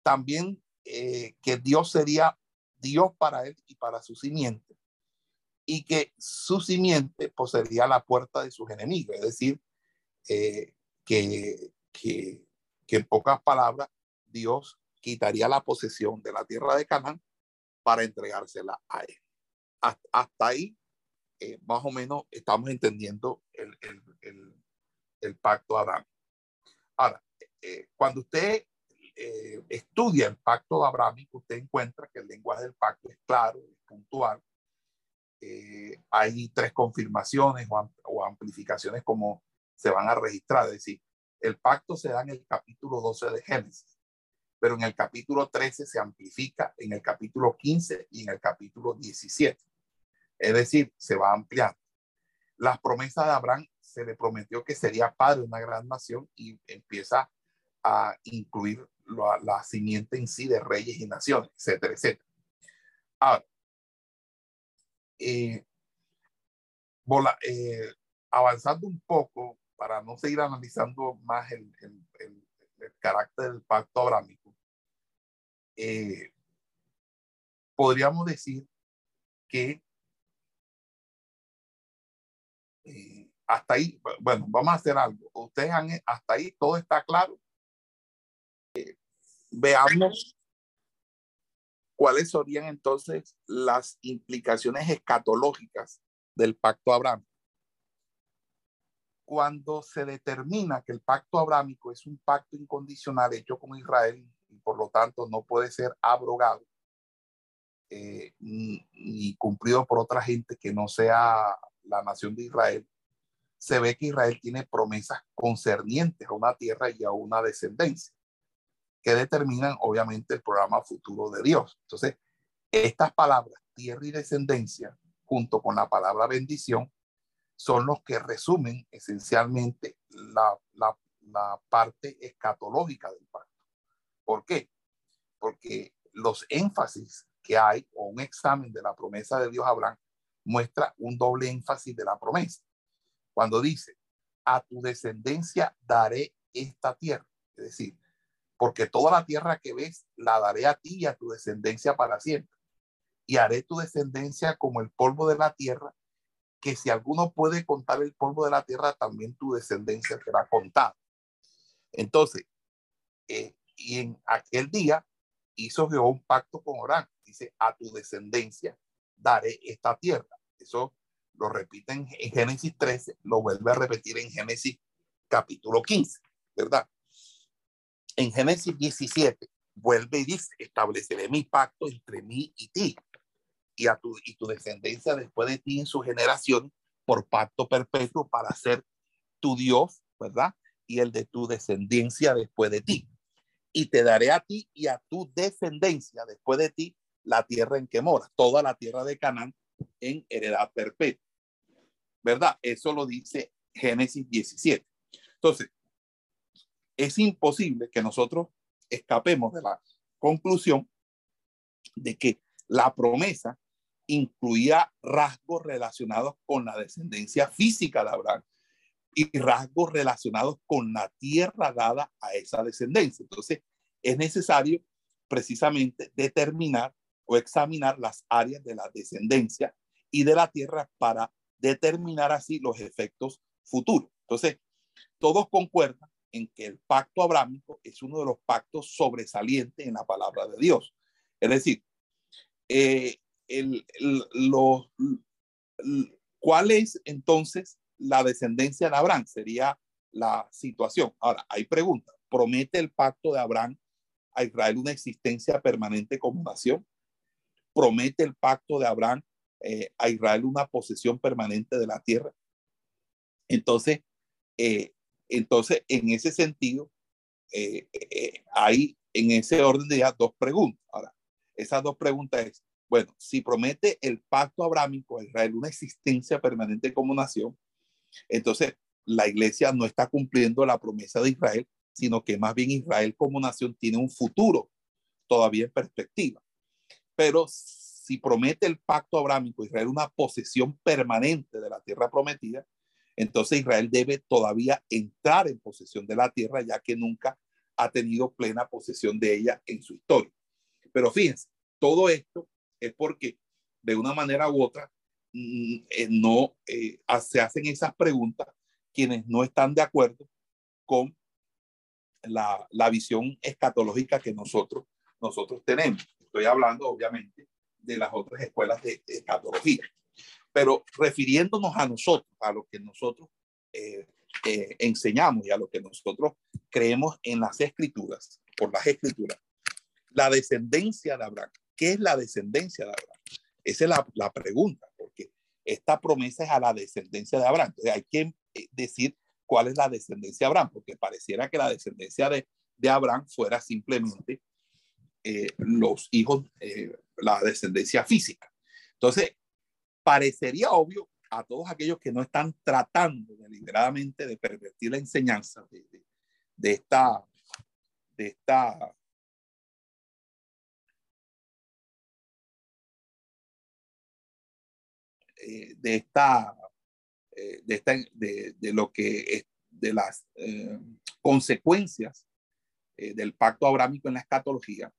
También eh, que Dios sería Dios para él y para su simiente, y que su simiente poseería la puerta de sus enemigos, es decir, eh, que, que, en pocas palabras, Dios quitaría la posesión de la tierra de Canaán para entregársela a él. Hasta, ahí, eh, más o menos, estamos entendiendo el, el, el, pacto Abraham. Ahora, cuando usted eh, estudia el pacto abrámico, usted encuentra que el lenguaje del pacto es claro, es puntual. Eh, hay tres confirmaciones o, amplificaciones como se van a registrar. Es decir, el pacto se da en el capítulo 12 de Génesis, pero en el capítulo 13 se amplifica, en el capítulo 15 y en el capítulo 17. Es decir, se va ampliando. Las promesas de Abraham se le prometió que sería padre de una gran nación y empieza a incluir la, la simiente en sí de reyes y naciones, etcétera, etcétera. Ahora, eh, eh, avanzando un poco, para no seguir analizando más el, carácter del pacto abrámico, eh, podríamos decir que hasta ahí, bueno, vamos a hacer algo. Ustedes han, hasta ahí todo está claro veamos cuáles serían entonces las implicaciones escatológicas del pacto abrámico. Cuando se determina que el pacto abrámico es un pacto incondicional hecho con Israel y por lo tanto no puede ser abrogado eh, ni cumplido por otra gente que no sea la nación de Israel, se ve que Israel tiene promesas concernientes a una tierra y a una descendencia que determinan obviamente el programa futuro de Dios. Entonces, estas palabras, tierra y descendencia, junto con la palabra bendición, son los que resumen esencialmente la, la, parte escatológica del pacto. ¿Por qué? Porque los énfasis que hay o un examen de la promesa de Dios a Abraham muestra un doble énfasis de la promesa. Cuando dice, a tu descendencia daré esta tierra. Es decir, porque toda la tierra que ves la daré a ti y a tu descendencia para siempre. Y haré tu descendencia como el polvo de la tierra, que si alguno puede contar el polvo de la tierra, también tu descendencia será contada. Entonces, eh, y en aquel día hizo Jehová un pacto con Orán. Dice, a tu descendencia daré esta tierra. Eso lo repite en, en Génesis 13, lo vuelve a repetir en Génesis capítulo 15, ¿verdad? En Génesis 17 vuelve y dice, estableceré mi pacto entre mí y ti y a tu, y tu descendencia después de ti en su generación por pacto perpetuo para ser tu Dios, ¿verdad? Y el de tu descendencia después de ti. Y te daré a ti y a tu descendencia después de ti la tierra en que moras, toda la tierra de Canaán en heredad perpetua. ¿Verdad? Eso lo dice Génesis 17. Entonces, es imposible que nosotros escapemos de la conclusión de que la promesa incluía rasgos relacionados con la descendencia física de Abraham y rasgos relacionados con la tierra dada a esa descendencia. Entonces, es necesario precisamente determinar o examinar las áreas de la descendencia y de la tierra para determinar así los efectos futuros. Entonces, todos concuerdan en que el pacto abrámico es uno de los pactos sobresalientes en la palabra de Dios. Es decir, eh, el, lo, ¿cuál es entonces la descendencia de Abraham? Sería la situación. Ahora, hay preguntas. ¿Promete el pacto de Abraham a Israel una existencia permanente como nación? ¿Promete el pacto de Abraham eh, a Israel una posesión permanente de la tierra? Entonces, Eh, entonces, en ese sentido, eh, eh, hay en ese orden de ideas dos preguntas. Ahora, esas dos preguntas es, bueno, si promete el pacto abrámico a Israel una existencia permanente como nación, entonces la iglesia no está cumpliendo la promesa de Israel, sino que más bien Israel como nación tiene un futuro todavía en perspectiva. Pero si promete el pacto abrámico Israel una posesión permanente de la tierra prometida, entonces Israel debe todavía entrar en posesión de la tierra, ya que nunca ha tenido plena posesión de ella en su historia. Pero fíjense, todo esto es porque de una manera u otra mm, eh, no eh, se hacen esas preguntas quienes no están de acuerdo con la, la visión escatológica que nosotros, nosotros tenemos. Estoy hablando, obviamente, de las otras escuelas de, escatología. Pero refiriéndonos a nosotros, a lo que nosotros eh, eh, enseñamos y a lo que nosotros creemos en las escrituras, por las escrituras, la descendencia de Abraham. ¿Qué es la descendencia de Abraham? Esa es la, la pregunta, porque esta promesa es a la descendencia de Abraham. Entonces hay que eh, decir cuál es la descendencia de Abraham, porque pareciera que la descendencia de, de Abraham fuera simplemente los hijos, la descendencia física. Entonces, parecería obvio a todos aquellos que no están tratando deliberadamente de pervertir la enseñanza de, de, esta, de esta eh, de esta de, esta, de, lo que es de las consecuencias del pacto abrámico en la escatología,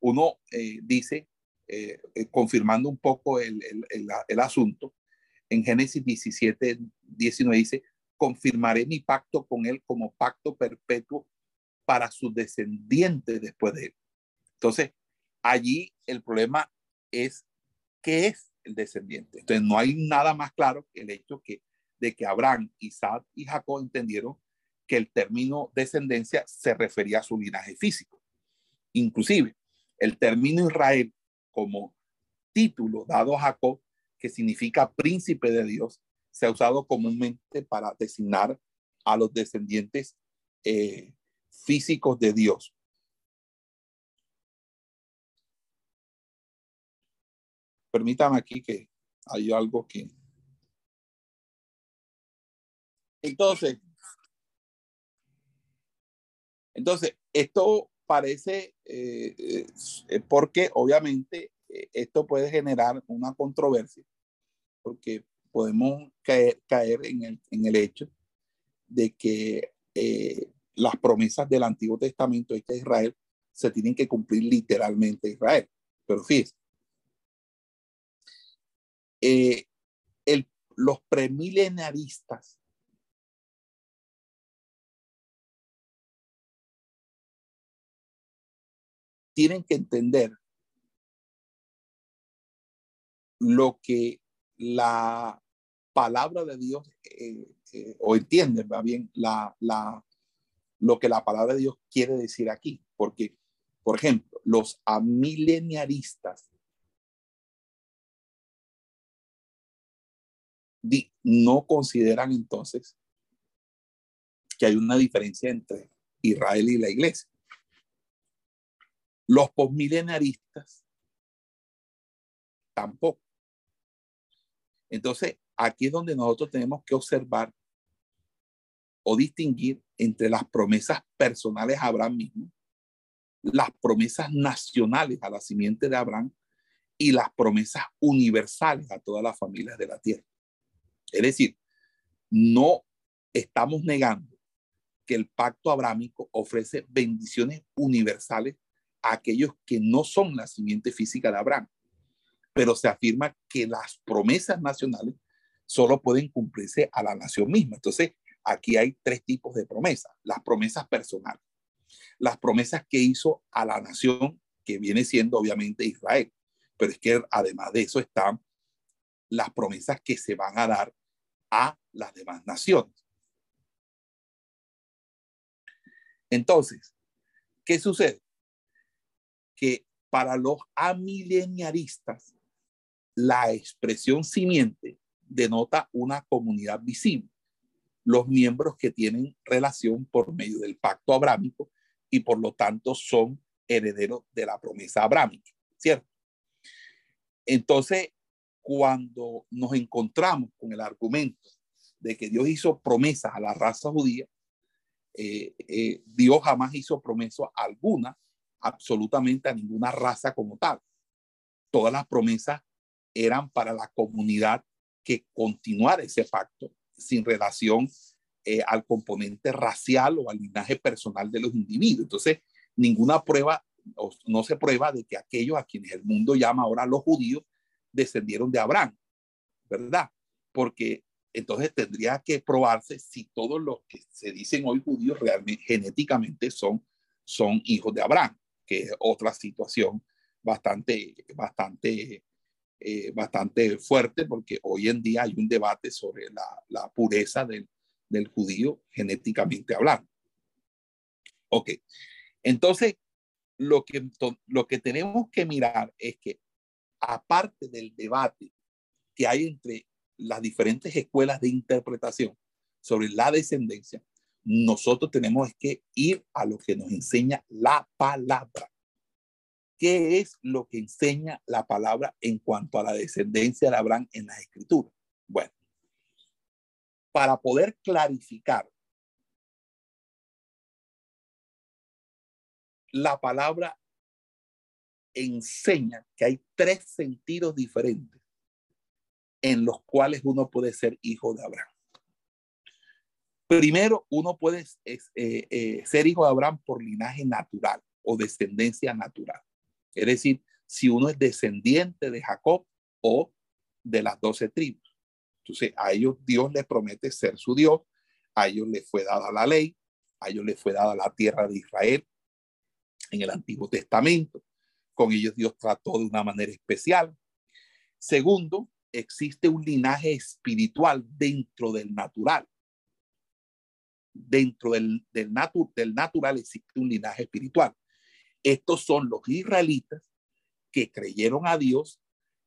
uno eh, dice, eh, eh, confirmando un poco el, el, el, asunto, en Génesis 17, 19 dice, confirmaré mi pacto con él como pacto perpetuo para su descendiente después de él. Entonces, allí el problema es qué es el descendiente. Entonces, no hay nada más claro que el hecho que, de que Abraham, Isaac y Jacob entendieron que el término descendencia se refería a su linaje físico. Inclusive, el término Israel como título dado a Jacob, que significa príncipe de Dios, se ha usado comúnmente para designar a los descendientes eh, físicos de Dios. Permítame aquí que hay algo que... Entonces, entonces, esto parece, eh, eh, porque obviamente eh, esto puede generar una controversia, porque podemos caer, caer en, el, en, el, hecho de que las promesas del Antiguo Testamento de Israel se tienen que cumplir literalmente Israel. Pero fíjense, los premilenaristas tienen que entender lo que la palabra de Dios, eh, eh, o entienden, va bien, la, la, lo que la palabra de Dios quiere decir aquí. Porque, por ejemplo, los amileniaristas no consideran entonces que hay una diferencia entre Israel y la iglesia. Los posmilenaristas tampoco. Entonces, aquí es donde nosotros tenemos que observar o distinguir entre las promesas personales a Abraham mismo, las promesas nacionales a la simiente de Abraham y las promesas universales a todas las familias de la tierra. Es decir, no estamos negando que el pacto abrámico ofrece bendiciones universales aquellos que no son la simiente física de Abraham. Pero se afirma que las promesas nacionales solo pueden cumplirse a la nación misma. Entonces, aquí hay tres tipos de promesas. Las promesas personales, las promesas que hizo a la nación, que viene siendo obviamente Israel. Pero es que además de eso están las promesas que se van a dar a las demás naciones. Entonces, ¿qué sucede? Que para los amileniaristas la expresión simiente denota una comunidad visible. los miembros que tienen relación por medio del pacto abrámico y por lo tanto son herederos de la promesa abrámica, ¿cierto? Entonces, cuando nos encontramos con el argumento de que Dios hizo promesas a la raza judía, eh, eh, Dios jamás hizo promesa alguna, absolutamente a ninguna raza como tal. Todas las promesas eran para la comunidad que continuara ese pacto sin relación eh, al componente racial o al linaje personal de los individuos. Entonces, ninguna prueba, no se prueba de que aquellos a quienes el mundo llama ahora los judíos descendieron de Abraham, ¿verdad? Porque entonces tendría que probarse si todos los que se dicen hoy judíos realmente genéticamente son, son hijos de Abraham, que es otra situación bastante, bastante, eh, bastante fuerte, porque hoy en día hay un debate sobre la, pureza del, del judío genéticamente hablando. Ok, entonces lo que, lo que tenemos que mirar es que aparte del debate que hay entre las diferentes escuelas de interpretación sobre la descendencia, nosotros tenemos que ir a lo que nos enseña la palabra. ¿Qué es lo que enseña la palabra en cuanto a la descendencia de Abraham en las escrituras? Bueno, para poder clarificar la palabra enseña que hay tres sentidos diferentes en los cuales uno puede ser hijo de Abraham. Primero, uno puede eh, eh, ser hijo de Abraham por linaje natural o descendencia natural. Es decir, si uno es descendiente de Jacob o de las doce tribus. Entonces, a ellos Dios les promete ser su Dios, a ellos les fue dada la ley, a ellos les fue dada la tierra de Israel en el Antiguo Testamento. Con ellos Dios trató de una manera especial. Segundo, existe un linaje espiritual dentro del natural. Dentro del, del, del natural existe un linaje espiritual. Estos son los israelitas que creyeron a Dios,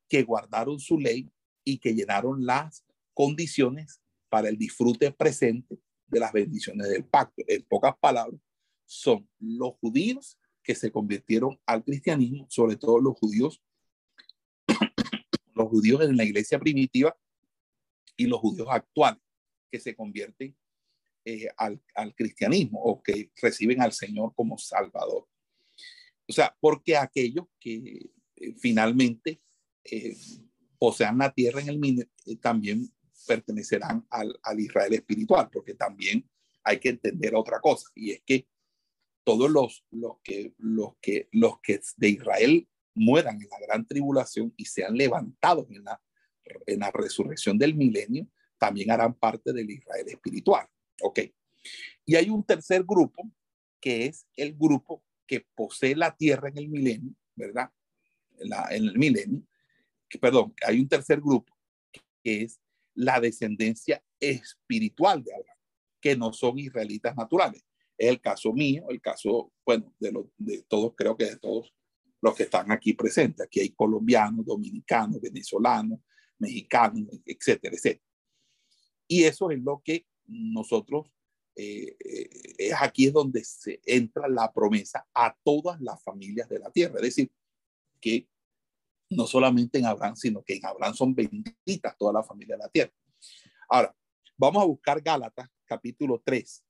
que guardaron su ley y que llenaron las condiciones para el disfrute presente de las bendiciones del pacto. En pocas palabras, son los judíos que se convirtieron al cristianismo, sobre todo los judíos los judíos en la iglesia primitiva y los judíos actuales que se convierten eh, al, cristianismo o que reciben al Señor como Salvador. O sea, porque aquellos que eh, finalmente eh, posean la tierra en el también pertenecerán al, al, Israel espiritual, porque también hay que entender otra cosa, y es que todos los, los, que, los, que, los que de Israel mueran en la gran tribulación y sean levantados en la, en la resurrección del milenio, también harán parte del Israel espiritual. Ok. Y hay un tercer grupo, que es el grupo que posee la tierra en el milenio, ¿verdad? En, el milenio. Perdón, hay un tercer grupo que es la descendencia espiritual de Abraham, que no son israelitas naturales. Es el caso mío, el caso, bueno, de todos, creo que de todos los que están aquí presentes. Aquí hay colombianos, dominicanos, venezolanos, mexicanos, etcétera, etcétera. Y eso es lo que nosotros, eh, eh, aquí es donde se entra la promesa a todas las familias de la tierra. Es decir, que no solamente en Abraham, sino que en Abraham son benditas todas las familias de la tierra. Ahora, vamos a buscar Gálatas capítulo 3.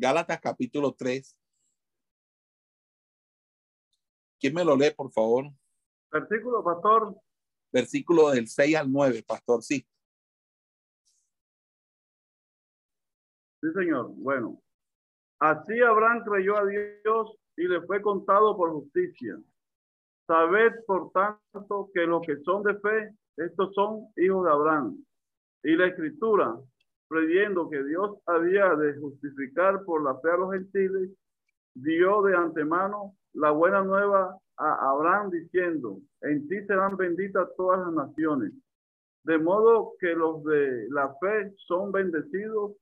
Gálatas capítulo 3. ¿Quién me lo lee, por favor? Versículo, pastor. Versículo del 6 al 9, pastor, sí. Sí, señor. Bueno, así Abraham creyó a Dios y le fue contado por justicia. Sabed, por tanto, que los que son de fe, estos son hijos de Abraham. Y la escritura, creyendo que Dios había de justificar por la fe a los gentiles, dio de antemano la buena nueva a Abraham diciendo, en ti serán benditas todas las naciones. De modo que los de la fe son bendecidos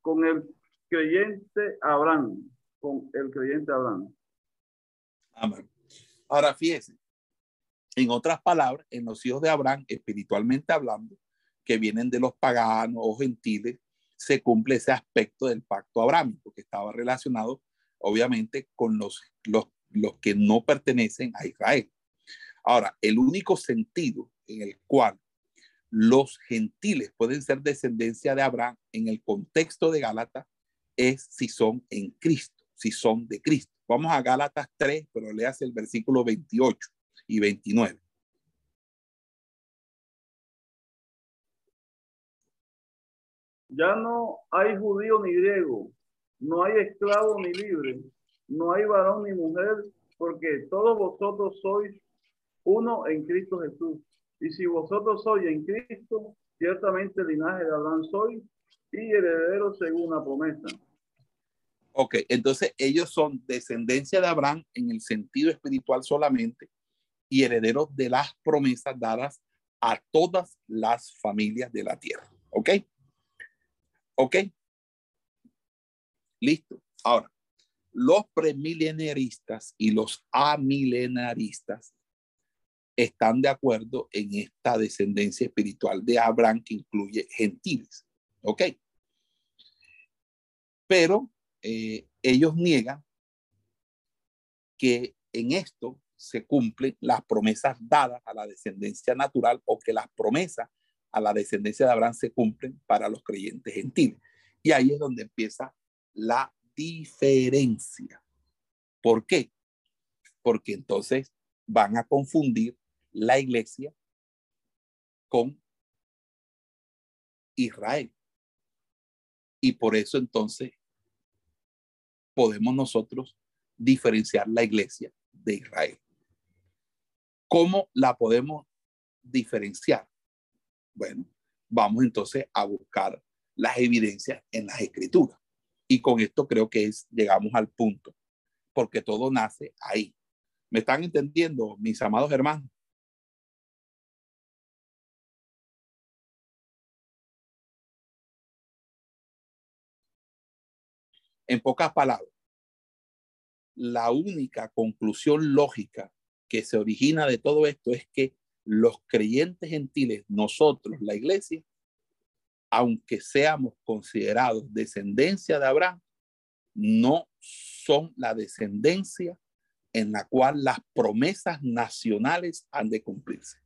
con el creyente Abraham, con el creyente Abraham. Amén. Ahora fíjese, en otras palabras, en los hijos de Abraham, espiritualmente hablando, que vienen de los paganos o gentiles, se cumple ese aspecto del pacto abrámico que estaba relacionado, obviamente, con los, los, los que no pertenecen a Israel. Ahora, el único sentido en el cual los gentiles pueden ser descendencia de Abraham en el contexto de Gálatas es si son en Cristo, si son de Cristo. Vamos a Gálatas 3, pero leas el versículo 28 y 29. Ya no hay judío ni griego, no hay esclavo ni libre, no hay varón ni mujer, porque todos vosotros sois uno en Cristo Jesús. Y si vosotros sois en Cristo, ciertamente linaje de Abraham sois y herederos según la promesa. Ok, entonces ellos son descendencia de Abraham en el sentido espiritual solamente y herederos de las promesas dadas a todas las familias de la tierra. ¿Ok? ¿Ok? Listo. Ahora, los premilenaristas y los amilenaristas están de acuerdo en esta descendencia espiritual de Abraham que incluye gentiles. ¿Ok? Pero eh, ellos niegan que en esto se cumplen las promesas dadas a la descendencia natural o que las promesas a la descendencia de Abraham se cumplen para los creyentes gentiles. Y ahí es donde empieza la diferencia. ¿Por qué? Porque entonces van a confundir la iglesia con Israel. Y por eso entonces podemos nosotros diferenciar la iglesia de Israel. ¿Cómo la podemos diferenciar? Bueno, vamos entonces a buscar las evidencias en las escrituras. Y con esto creo que es, llegamos al punto, porque todo nace ahí. ¿Me están entendiendo, mis amados hermanos? En pocas palabras, la única conclusión lógica que se origina de todo esto es que los creyentes gentiles, nosotros, la iglesia, aunque seamos considerados descendencia de Abraham, no son la descendencia en la cual las promesas nacionales han de cumplirse.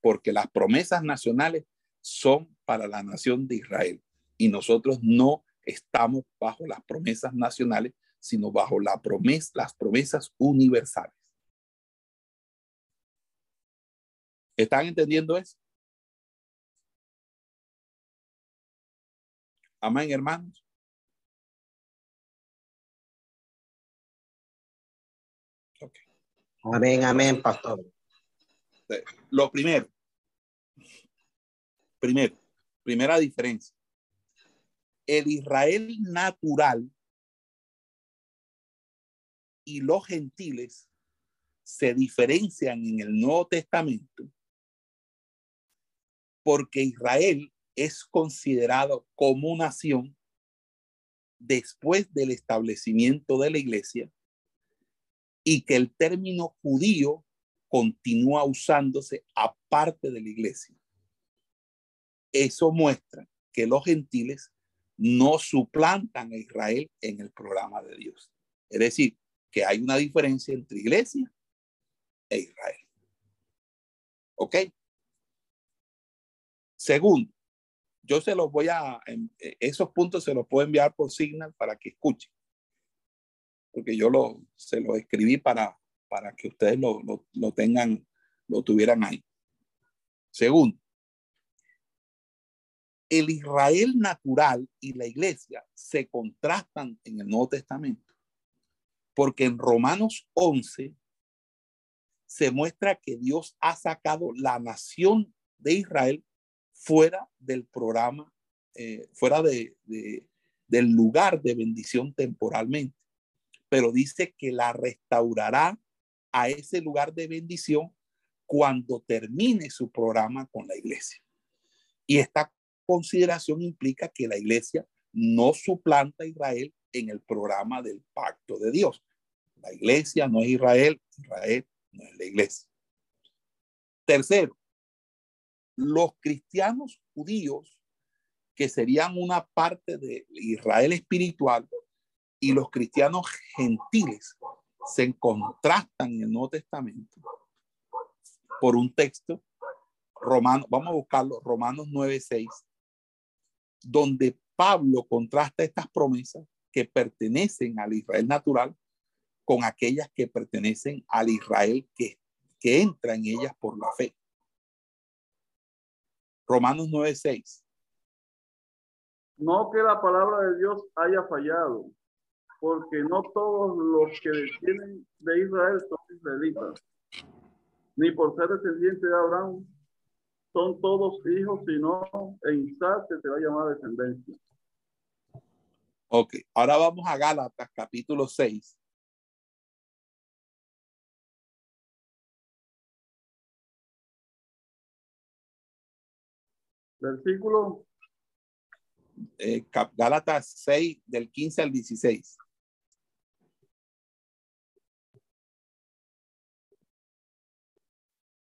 Porque las promesas nacionales son para la nación de Israel y nosotros no estamos bajo las promesas nacionales, sino bajo las promesas universales. ¿Están entendiendo eso? Amén, hermanos. Amén, amén, pastor. Lo primero, primero, primera diferencia. El Israel natural y los gentiles se diferencian en el Nuevo Testamento porque Israel es considerado como nación después del establecimiento de la iglesia y que el término judío continúa usándose aparte de la iglesia. Eso muestra que los gentiles no suplantan a Israel en el programa de Dios. Es decir, que hay una diferencia entre iglesia e Israel. ¿Ok? Segundo, yo se los voy a, eh, esos puntos se los puedo enviar por Signal para que escuchen. Porque yo lo, se los escribí para, para que ustedes lo, lo, lo tengan, lo tuvieran ahí. Segundo, el Israel natural y la iglesia se contrastan en el Nuevo Testamento. Porque en Romanos 11 se muestra que Dios ha sacado la nación de Israel fuera del programa, eh, fuera de, del lugar de bendición temporalmente, pero dice que la restaurará a ese lugar de bendición cuando termine su programa con la iglesia. Y esta consideración implica que la iglesia no suplanta a Israel en el programa del pacto de Dios. La iglesia no es Israel, Israel no es la iglesia. Tercero, los cristianos judíos, que serían una parte de Israel espiritual, y los cristianos gentiles se contrastan en el Nuevo Testamento por un texto, Romano, vamos a buscarlo, Romanos 9:6, donde Pablo contrasta estas promesas que pertenecen al Israel natural con aquellas que pertenecen al Israel que, que entra en ellas por la fe. Romanos 9:6. No que la palabra de Dios haya fallado, porque no todos los que descienden de Israel son israelitas, ni por ser descendiente de Abraham son todos hijos, sino en Isaac se va a llamar descendencia. Ok, ahora vamos a Gálatas capítulo 6. Versículo. Eh, Gálatas 6 del 15 al 16.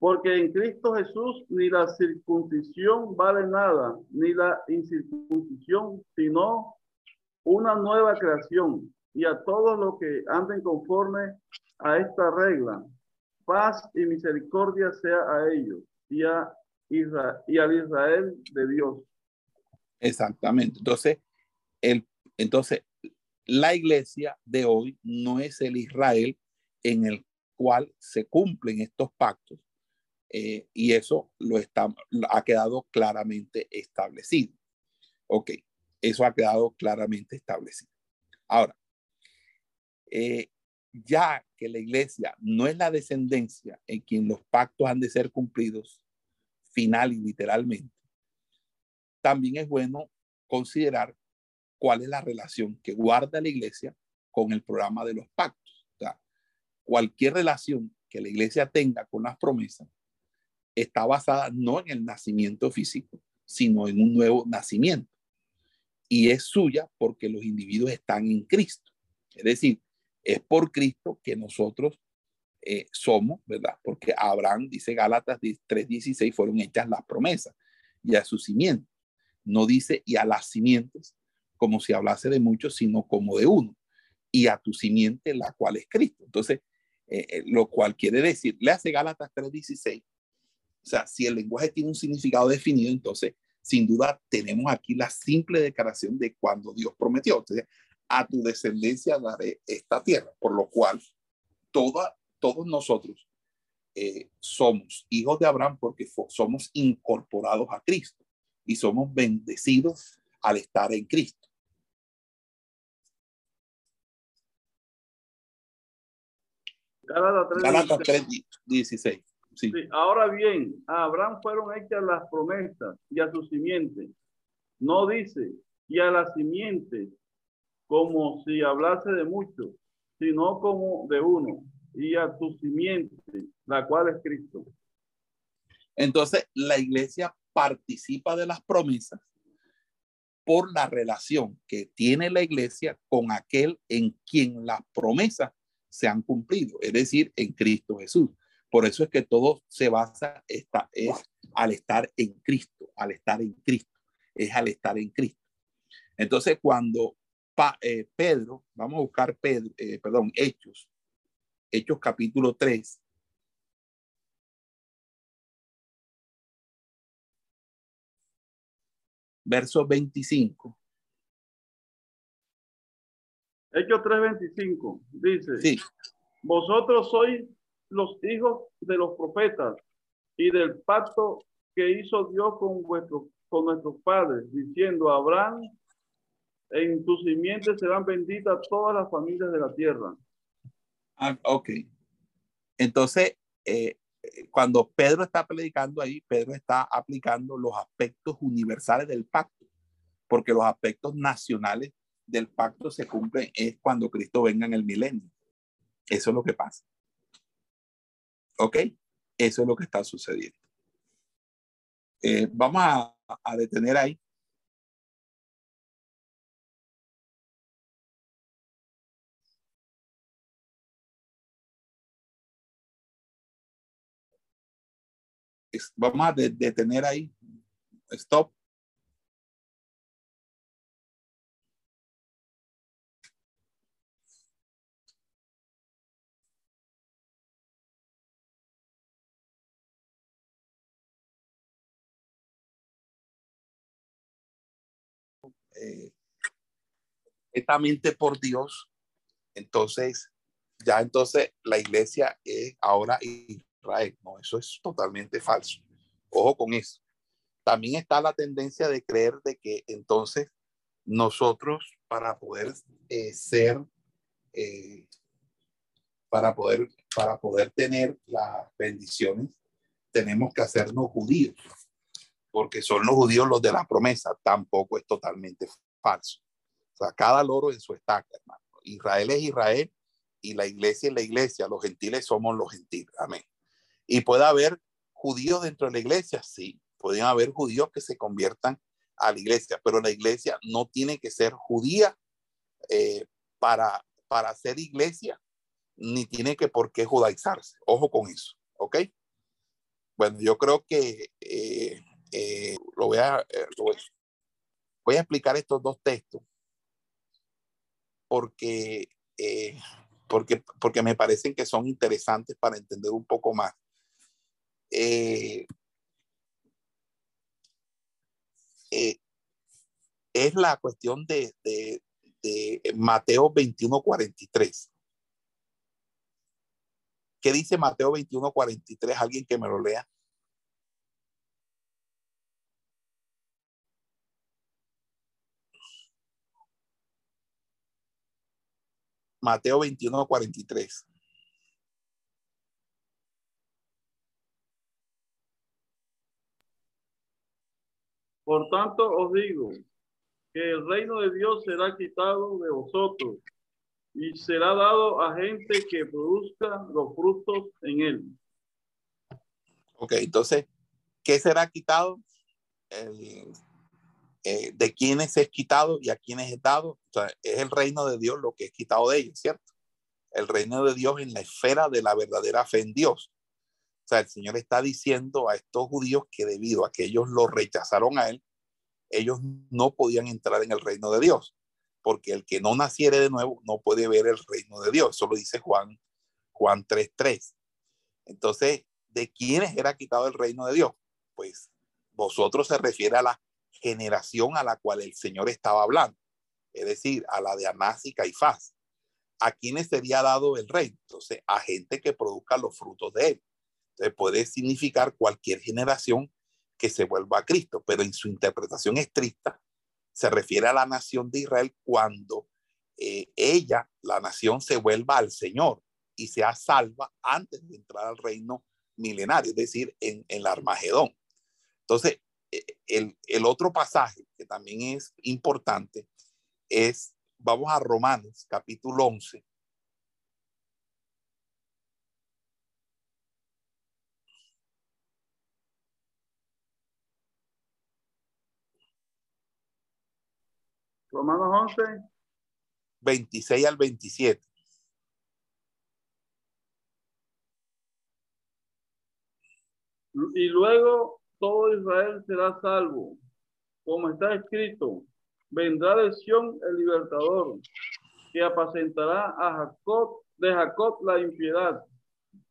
Porque en Cristo Jesús ni la circuncisión vale nada, ni la incircuncisión, sino una nueva creación. Y a todos los que anden conforme a esta regla, paz y misericordia sea a ellos y, a Israel, y al Israel de Dios. Exactamente. Entonces, el, entonces, la iglesia de hoy no es el Israel en el cual se cumplen estos pactos, eh, y eso lo está, ha quedado claramente establecido. Ok, eso ha quedado claramente establecido. Ahora, eh, ya que la iglesia no es la descendencia en quien los pactos han de ser cumplidos final y literalmente, también es bueno considerar cuál es la relación que guarda la iglesia con el programa de los pactos. O sea, cualquier relación que la iglesia tenga con las promesas está basada no en el nacimiento físico, sino en un nuevo nacimiento. Y es suya porque los individuos están en Cristo. Es decir, es por Cristo que nosotros eh, somos, ¿verdad? Porque Abraham, dice Gálatas 3:16, fueron hechas las promesas y a su simiente. No dice y a las simientes, como si hablase de muchos, sino como de uno. Y a tu simiente, la cual es Cristo. Entonces, eh, eh, lo cual quiere decir, le hace Gálatas 3:16, o sea, si el lenguaje tiene un significado definido, entonces, sin duda, tenemos aquí la simple declaración de cuando Dios prometió. Entonces, a tu descendencia daré esta tierra, por lo cual toda, todos nosotros eh, somos hijos de Abraham porque somos incorporados a Cristo y somos bendecidos al estar en Cristo. Gálatas 3, 16. Sí. Ahora bien, a Abraham fueron hechas las promesas y a su simiente. No dice, y a la simiente, como si hablase de muchos, sino como de uno, y a tu simiente, la cual es Cristo. Entonces, la iglesia participa de las promesas por la relación que tiene la iglesia con aquel en quien las promesas se han cumplido, es decir, en Cristo Jesús. Por eso es que todo se basa esta, es al estar en Cristo, al estar en Cristo, es al estar en Cristo. Entonces, cuando eh, Pedro, vamos a buscar Pedro, eh, perdón, Hechos, Hechos capítulo 3. Verso 25. Hechos 3:25 dice, sí. vosotros sois los hijos de los profetas y del pacto que hizo Dios con, vuestros, con nuestros padres, diciendo a Abraham, en tu simiente serán benditas todas las familias de la tierra. Ah, ok. Entonces, eh, cuando Pedro está predicando ahí, Pedro está aplicando los aspectos universales del pacto, porque los aspectos nacionales del pacto se cumplen es cuando Cristo venga en el milenio. Eso es lo que pasa. ¿Ok? Eso es lo que está sucediendo. Eh, vamos a, a detener ahí. Vamos a de, detener ahí. Stop. eh, por Dios, entonces ya entonces la iglesia es ahora Israel. No, eso es totalmente falso. Ojo con eso. También está la tendencia de creer de que entonces nosotros para poder eh, ser, eh, para poder, para poder tener las bendiciones, tenemos que hacernos judíos porque son los judíos los de la promesa, tampoco es totalmente falso. O sea, cada loro en su estaca, hermano. Israel es Israel y la iglesia es la iglesia, los gentiles somos los gentiles. Amén. Y puede haber judíos dentro de la iglesia, sí. Pueden haber judíos que se conviertan a la iglesia, pero la iglesia no tiene que ser judía eh, para, para ser iglesia, ni tiene que por qué judaizarse. Ojo con eso, ¿ok? Bueno, yo creo que eh, eh, lo voy a, voy, a explicar estos dos textos porque, porque, porque me parecen que son interesantes para entender un poco más. Es la cuestión de, de, de Mateo 21, 43. ¿Qué dice Mateo 21, 43? Alguien que me lo lea. Mateo 21, 43. Por tanto os digo que el reino de Dios será quitado de vosotros y será dado a gente que produzca los frutos en él. Ok, entonces, ¿qué será quitado? Eh, de quienes es quitado y a quienes es dado. O sea, es el reino de Dios lo que es quitado de ellos, ¿cierto? El reino de Dios en la esfera de la verdadera fe en Dios. O sea, el Señor está diciendo a estos judíos que debido a que ellos lo rechazaron a Él, ellos no podían entrar en el reino de Dios, porque el que no naciere de nuevo no puede ver el reino de Dios. Eso lo dice Juan, Juan 3.3. Entonces, ¿de quiénes era quitado el reino de Dios? Pues vosotros se refiere a la generación a la cual el Señor estaba hablando, es decir, a la de Anás y Caifás. ¿A quienes sería dado el reino? Entonces, a gente que produzca los frutos de él. Puede significar cualquier generación que se vuelva a Cristo, pero en su interpretación estricta se refiere a la nación de Israel cuando eh, ella, la nación, se vuelva al Señor y sea salva antes de entrar al reino milenario, es decir, en, el Armagedón. Entonces, el, el, otro pasaje que también es importante es, vamos a Romanos capítulo 11. Romanos 11. 26 al 27. Y luego todo Israel será salvo. Como está escrito, vendrá de Sión el libertador, que apacentará a Jacob, de Jacob la impiedad.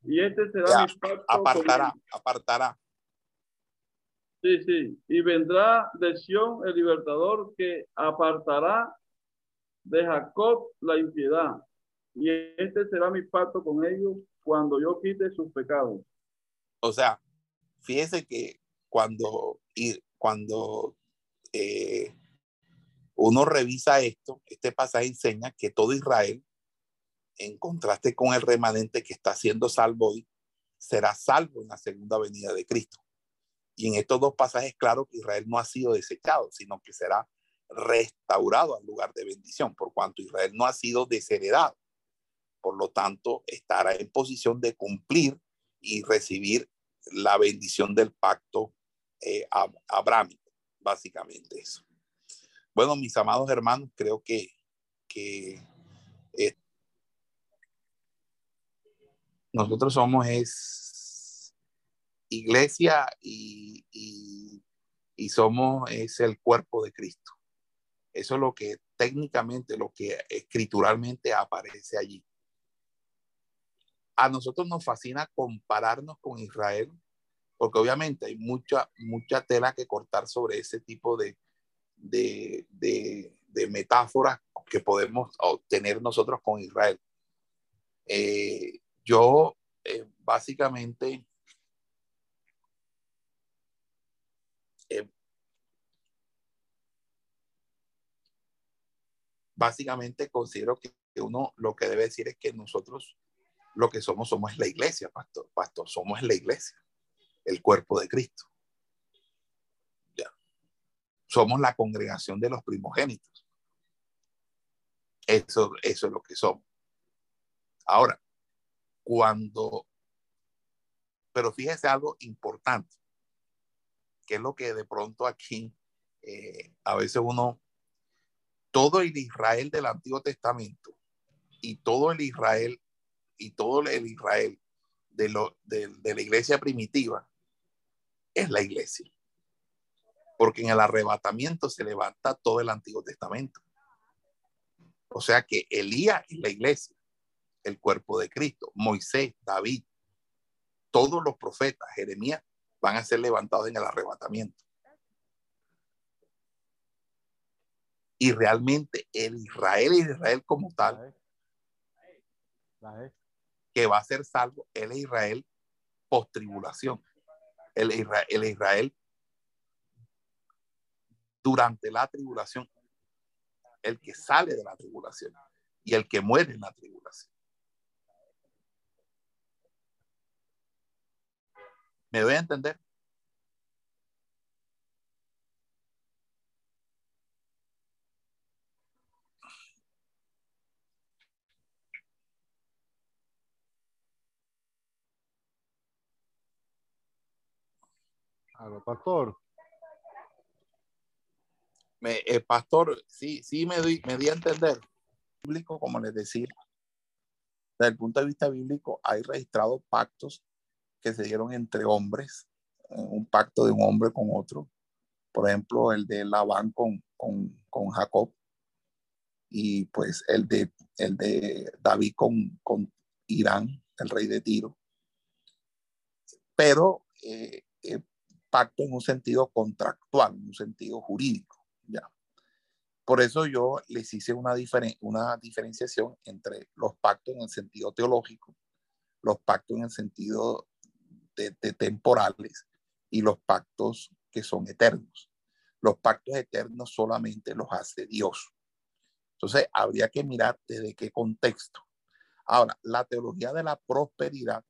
Y este será mi pacto Apartará, apartará. Sí, sí. Y vendrá de Sión el libertador que apartará de Jacob la impiedad. Y este será mi pacto con ellos cuando yo quite sus pecados. O sea, fíjese que cuando, cuando eh, uno revisa esto, este pasaje enseña que todo Israel, en contraste con el remanente que está siendo salvo hoy, será salvo en la segunda venida de Cristo. Y en estos dos pasajes, claro que Israel no ha sido desechado, sino que será restaurado al lugar de bendición, por cuanto Israel no ha sido desheredado. Por lo tanto, estará en posición de cumplir y recibir la bendición del pacto eh, básicamente eso. Bueno, mis amados hermanos, creo que, que eh, nosotros somos es iglesia y, y, somos es el cuerpo de Cristo. Eso es lo que técnicamente, lo que escrituralmente aparece allí. A nosotros nos fascina compararnos con Israel, porque obviamente hay mucha, mucha tela que cortar sobre ese tipo de, de, de, metáforas que podemos obtener nosotros con Israel. Eh, yo eh, básicamente eh, básicamente considero que uno lo que debe decir es que nosotros lo que somos somos la iglesia, pastor, pastor, somos la iglesia, el cuerpo de Cristo. Ya. Somos la congregación de los primogénitos. Eso, eso es lo que somos. Ahora, cuando, pero fíjese algo importante, es lo que de pronto aquí eh, a veces uno, todo el Israel del Antiguo Testamento y todo el Israel y todo el Israel de, lo, de, de la iglesia primitiva es la iglesia. Porque en el arrebatamiento se levanta todo el Antiguo Testamento. O sea que Elías es la iglesia el cuerpo de Cristo. Moisés, David, todos los profetas, Jeremías, van a ser levantados en el arrebatamiento. Y realmente el Israel, Israel como tal, que va a ser salvo, el Israel post tribulación. El Israel, el Israel durante la tribulación, el que sale de la tribulación y el que muere en la tribulación. ¿Me doy a entender? Pastor. Me, eh, pastor, sí, sí me, doy, me di a entender. Bíblico, como les decía, desde el punto de vista bíblico, hay registrados pactos que se dieron entre hombres, eh, un pacto de un hombre con otro. Por ejemplo, el de Labán con, con, Jacob y pues el de, el de David con, con Irán, el rey de Tiro. Pero eh, eh, pacto en un sentido contractual, en un sentido jurídico. ¿ya? Por eso yo les hice una, una diferenciación entre los pactos en el sentido teológico, los pactos en el sentido de, temporales y los pactos que son eternos. Los pactos eternos solamente los hace Dios. Entonces, habría que mirar desde qué contexto. Ahora, la teología de la prosperidad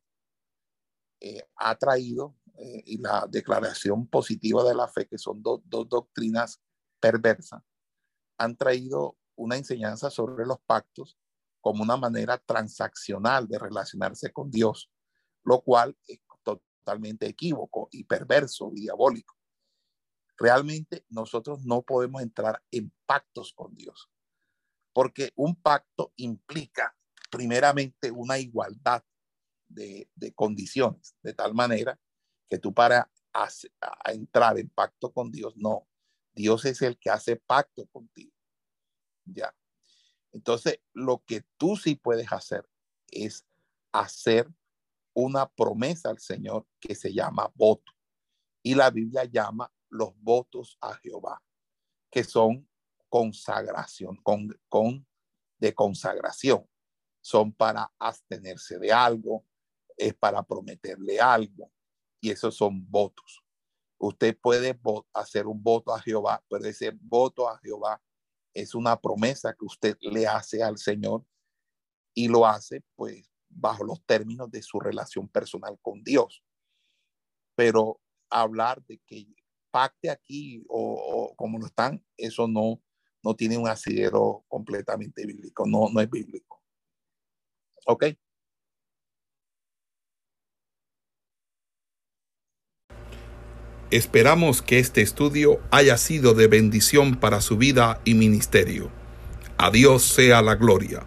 eh, ha traído, eh, y la declaración positiva de la fe, que son dos doctrinas perversas, han traído una enseñanza sobre los pactos como una manera transaccional de relacionarse con Dios, lo cual es totalmente equívoco y perverso y diabólico. Realmente nosotros no podemos entrar en pactos con Dios, porque un pacto implica primeramente una igualdad de, condiciones, de tal manera que tú para entrar en pacto con Dios, no, Dios es el que hace pacto contigo. Ya. Entonces, lo que tú sí puedes hacer es hacer una promesa al Señor que se llama voto. Y la Biblia llama los votos a Jehová, que son consagración, con, con de consagración. Son para abstenerse de algo, es para prometerle algo. Y esos son votos. Usted puede hacer un voto a Jehová, pero ese voto a Jehová es una promesa que usted le hace al Señor y lo hace pues bajo los términos de su relación personal con Dios. Pero hablar de que pacte aquí o, o como lo están, eso no, no tiene un asidero completamente bíblico, no, no es bíblico. ¿Ok? Esperamos que este estudio haya sido de bendición para su vida y ministerio. A Dios sea la gloria.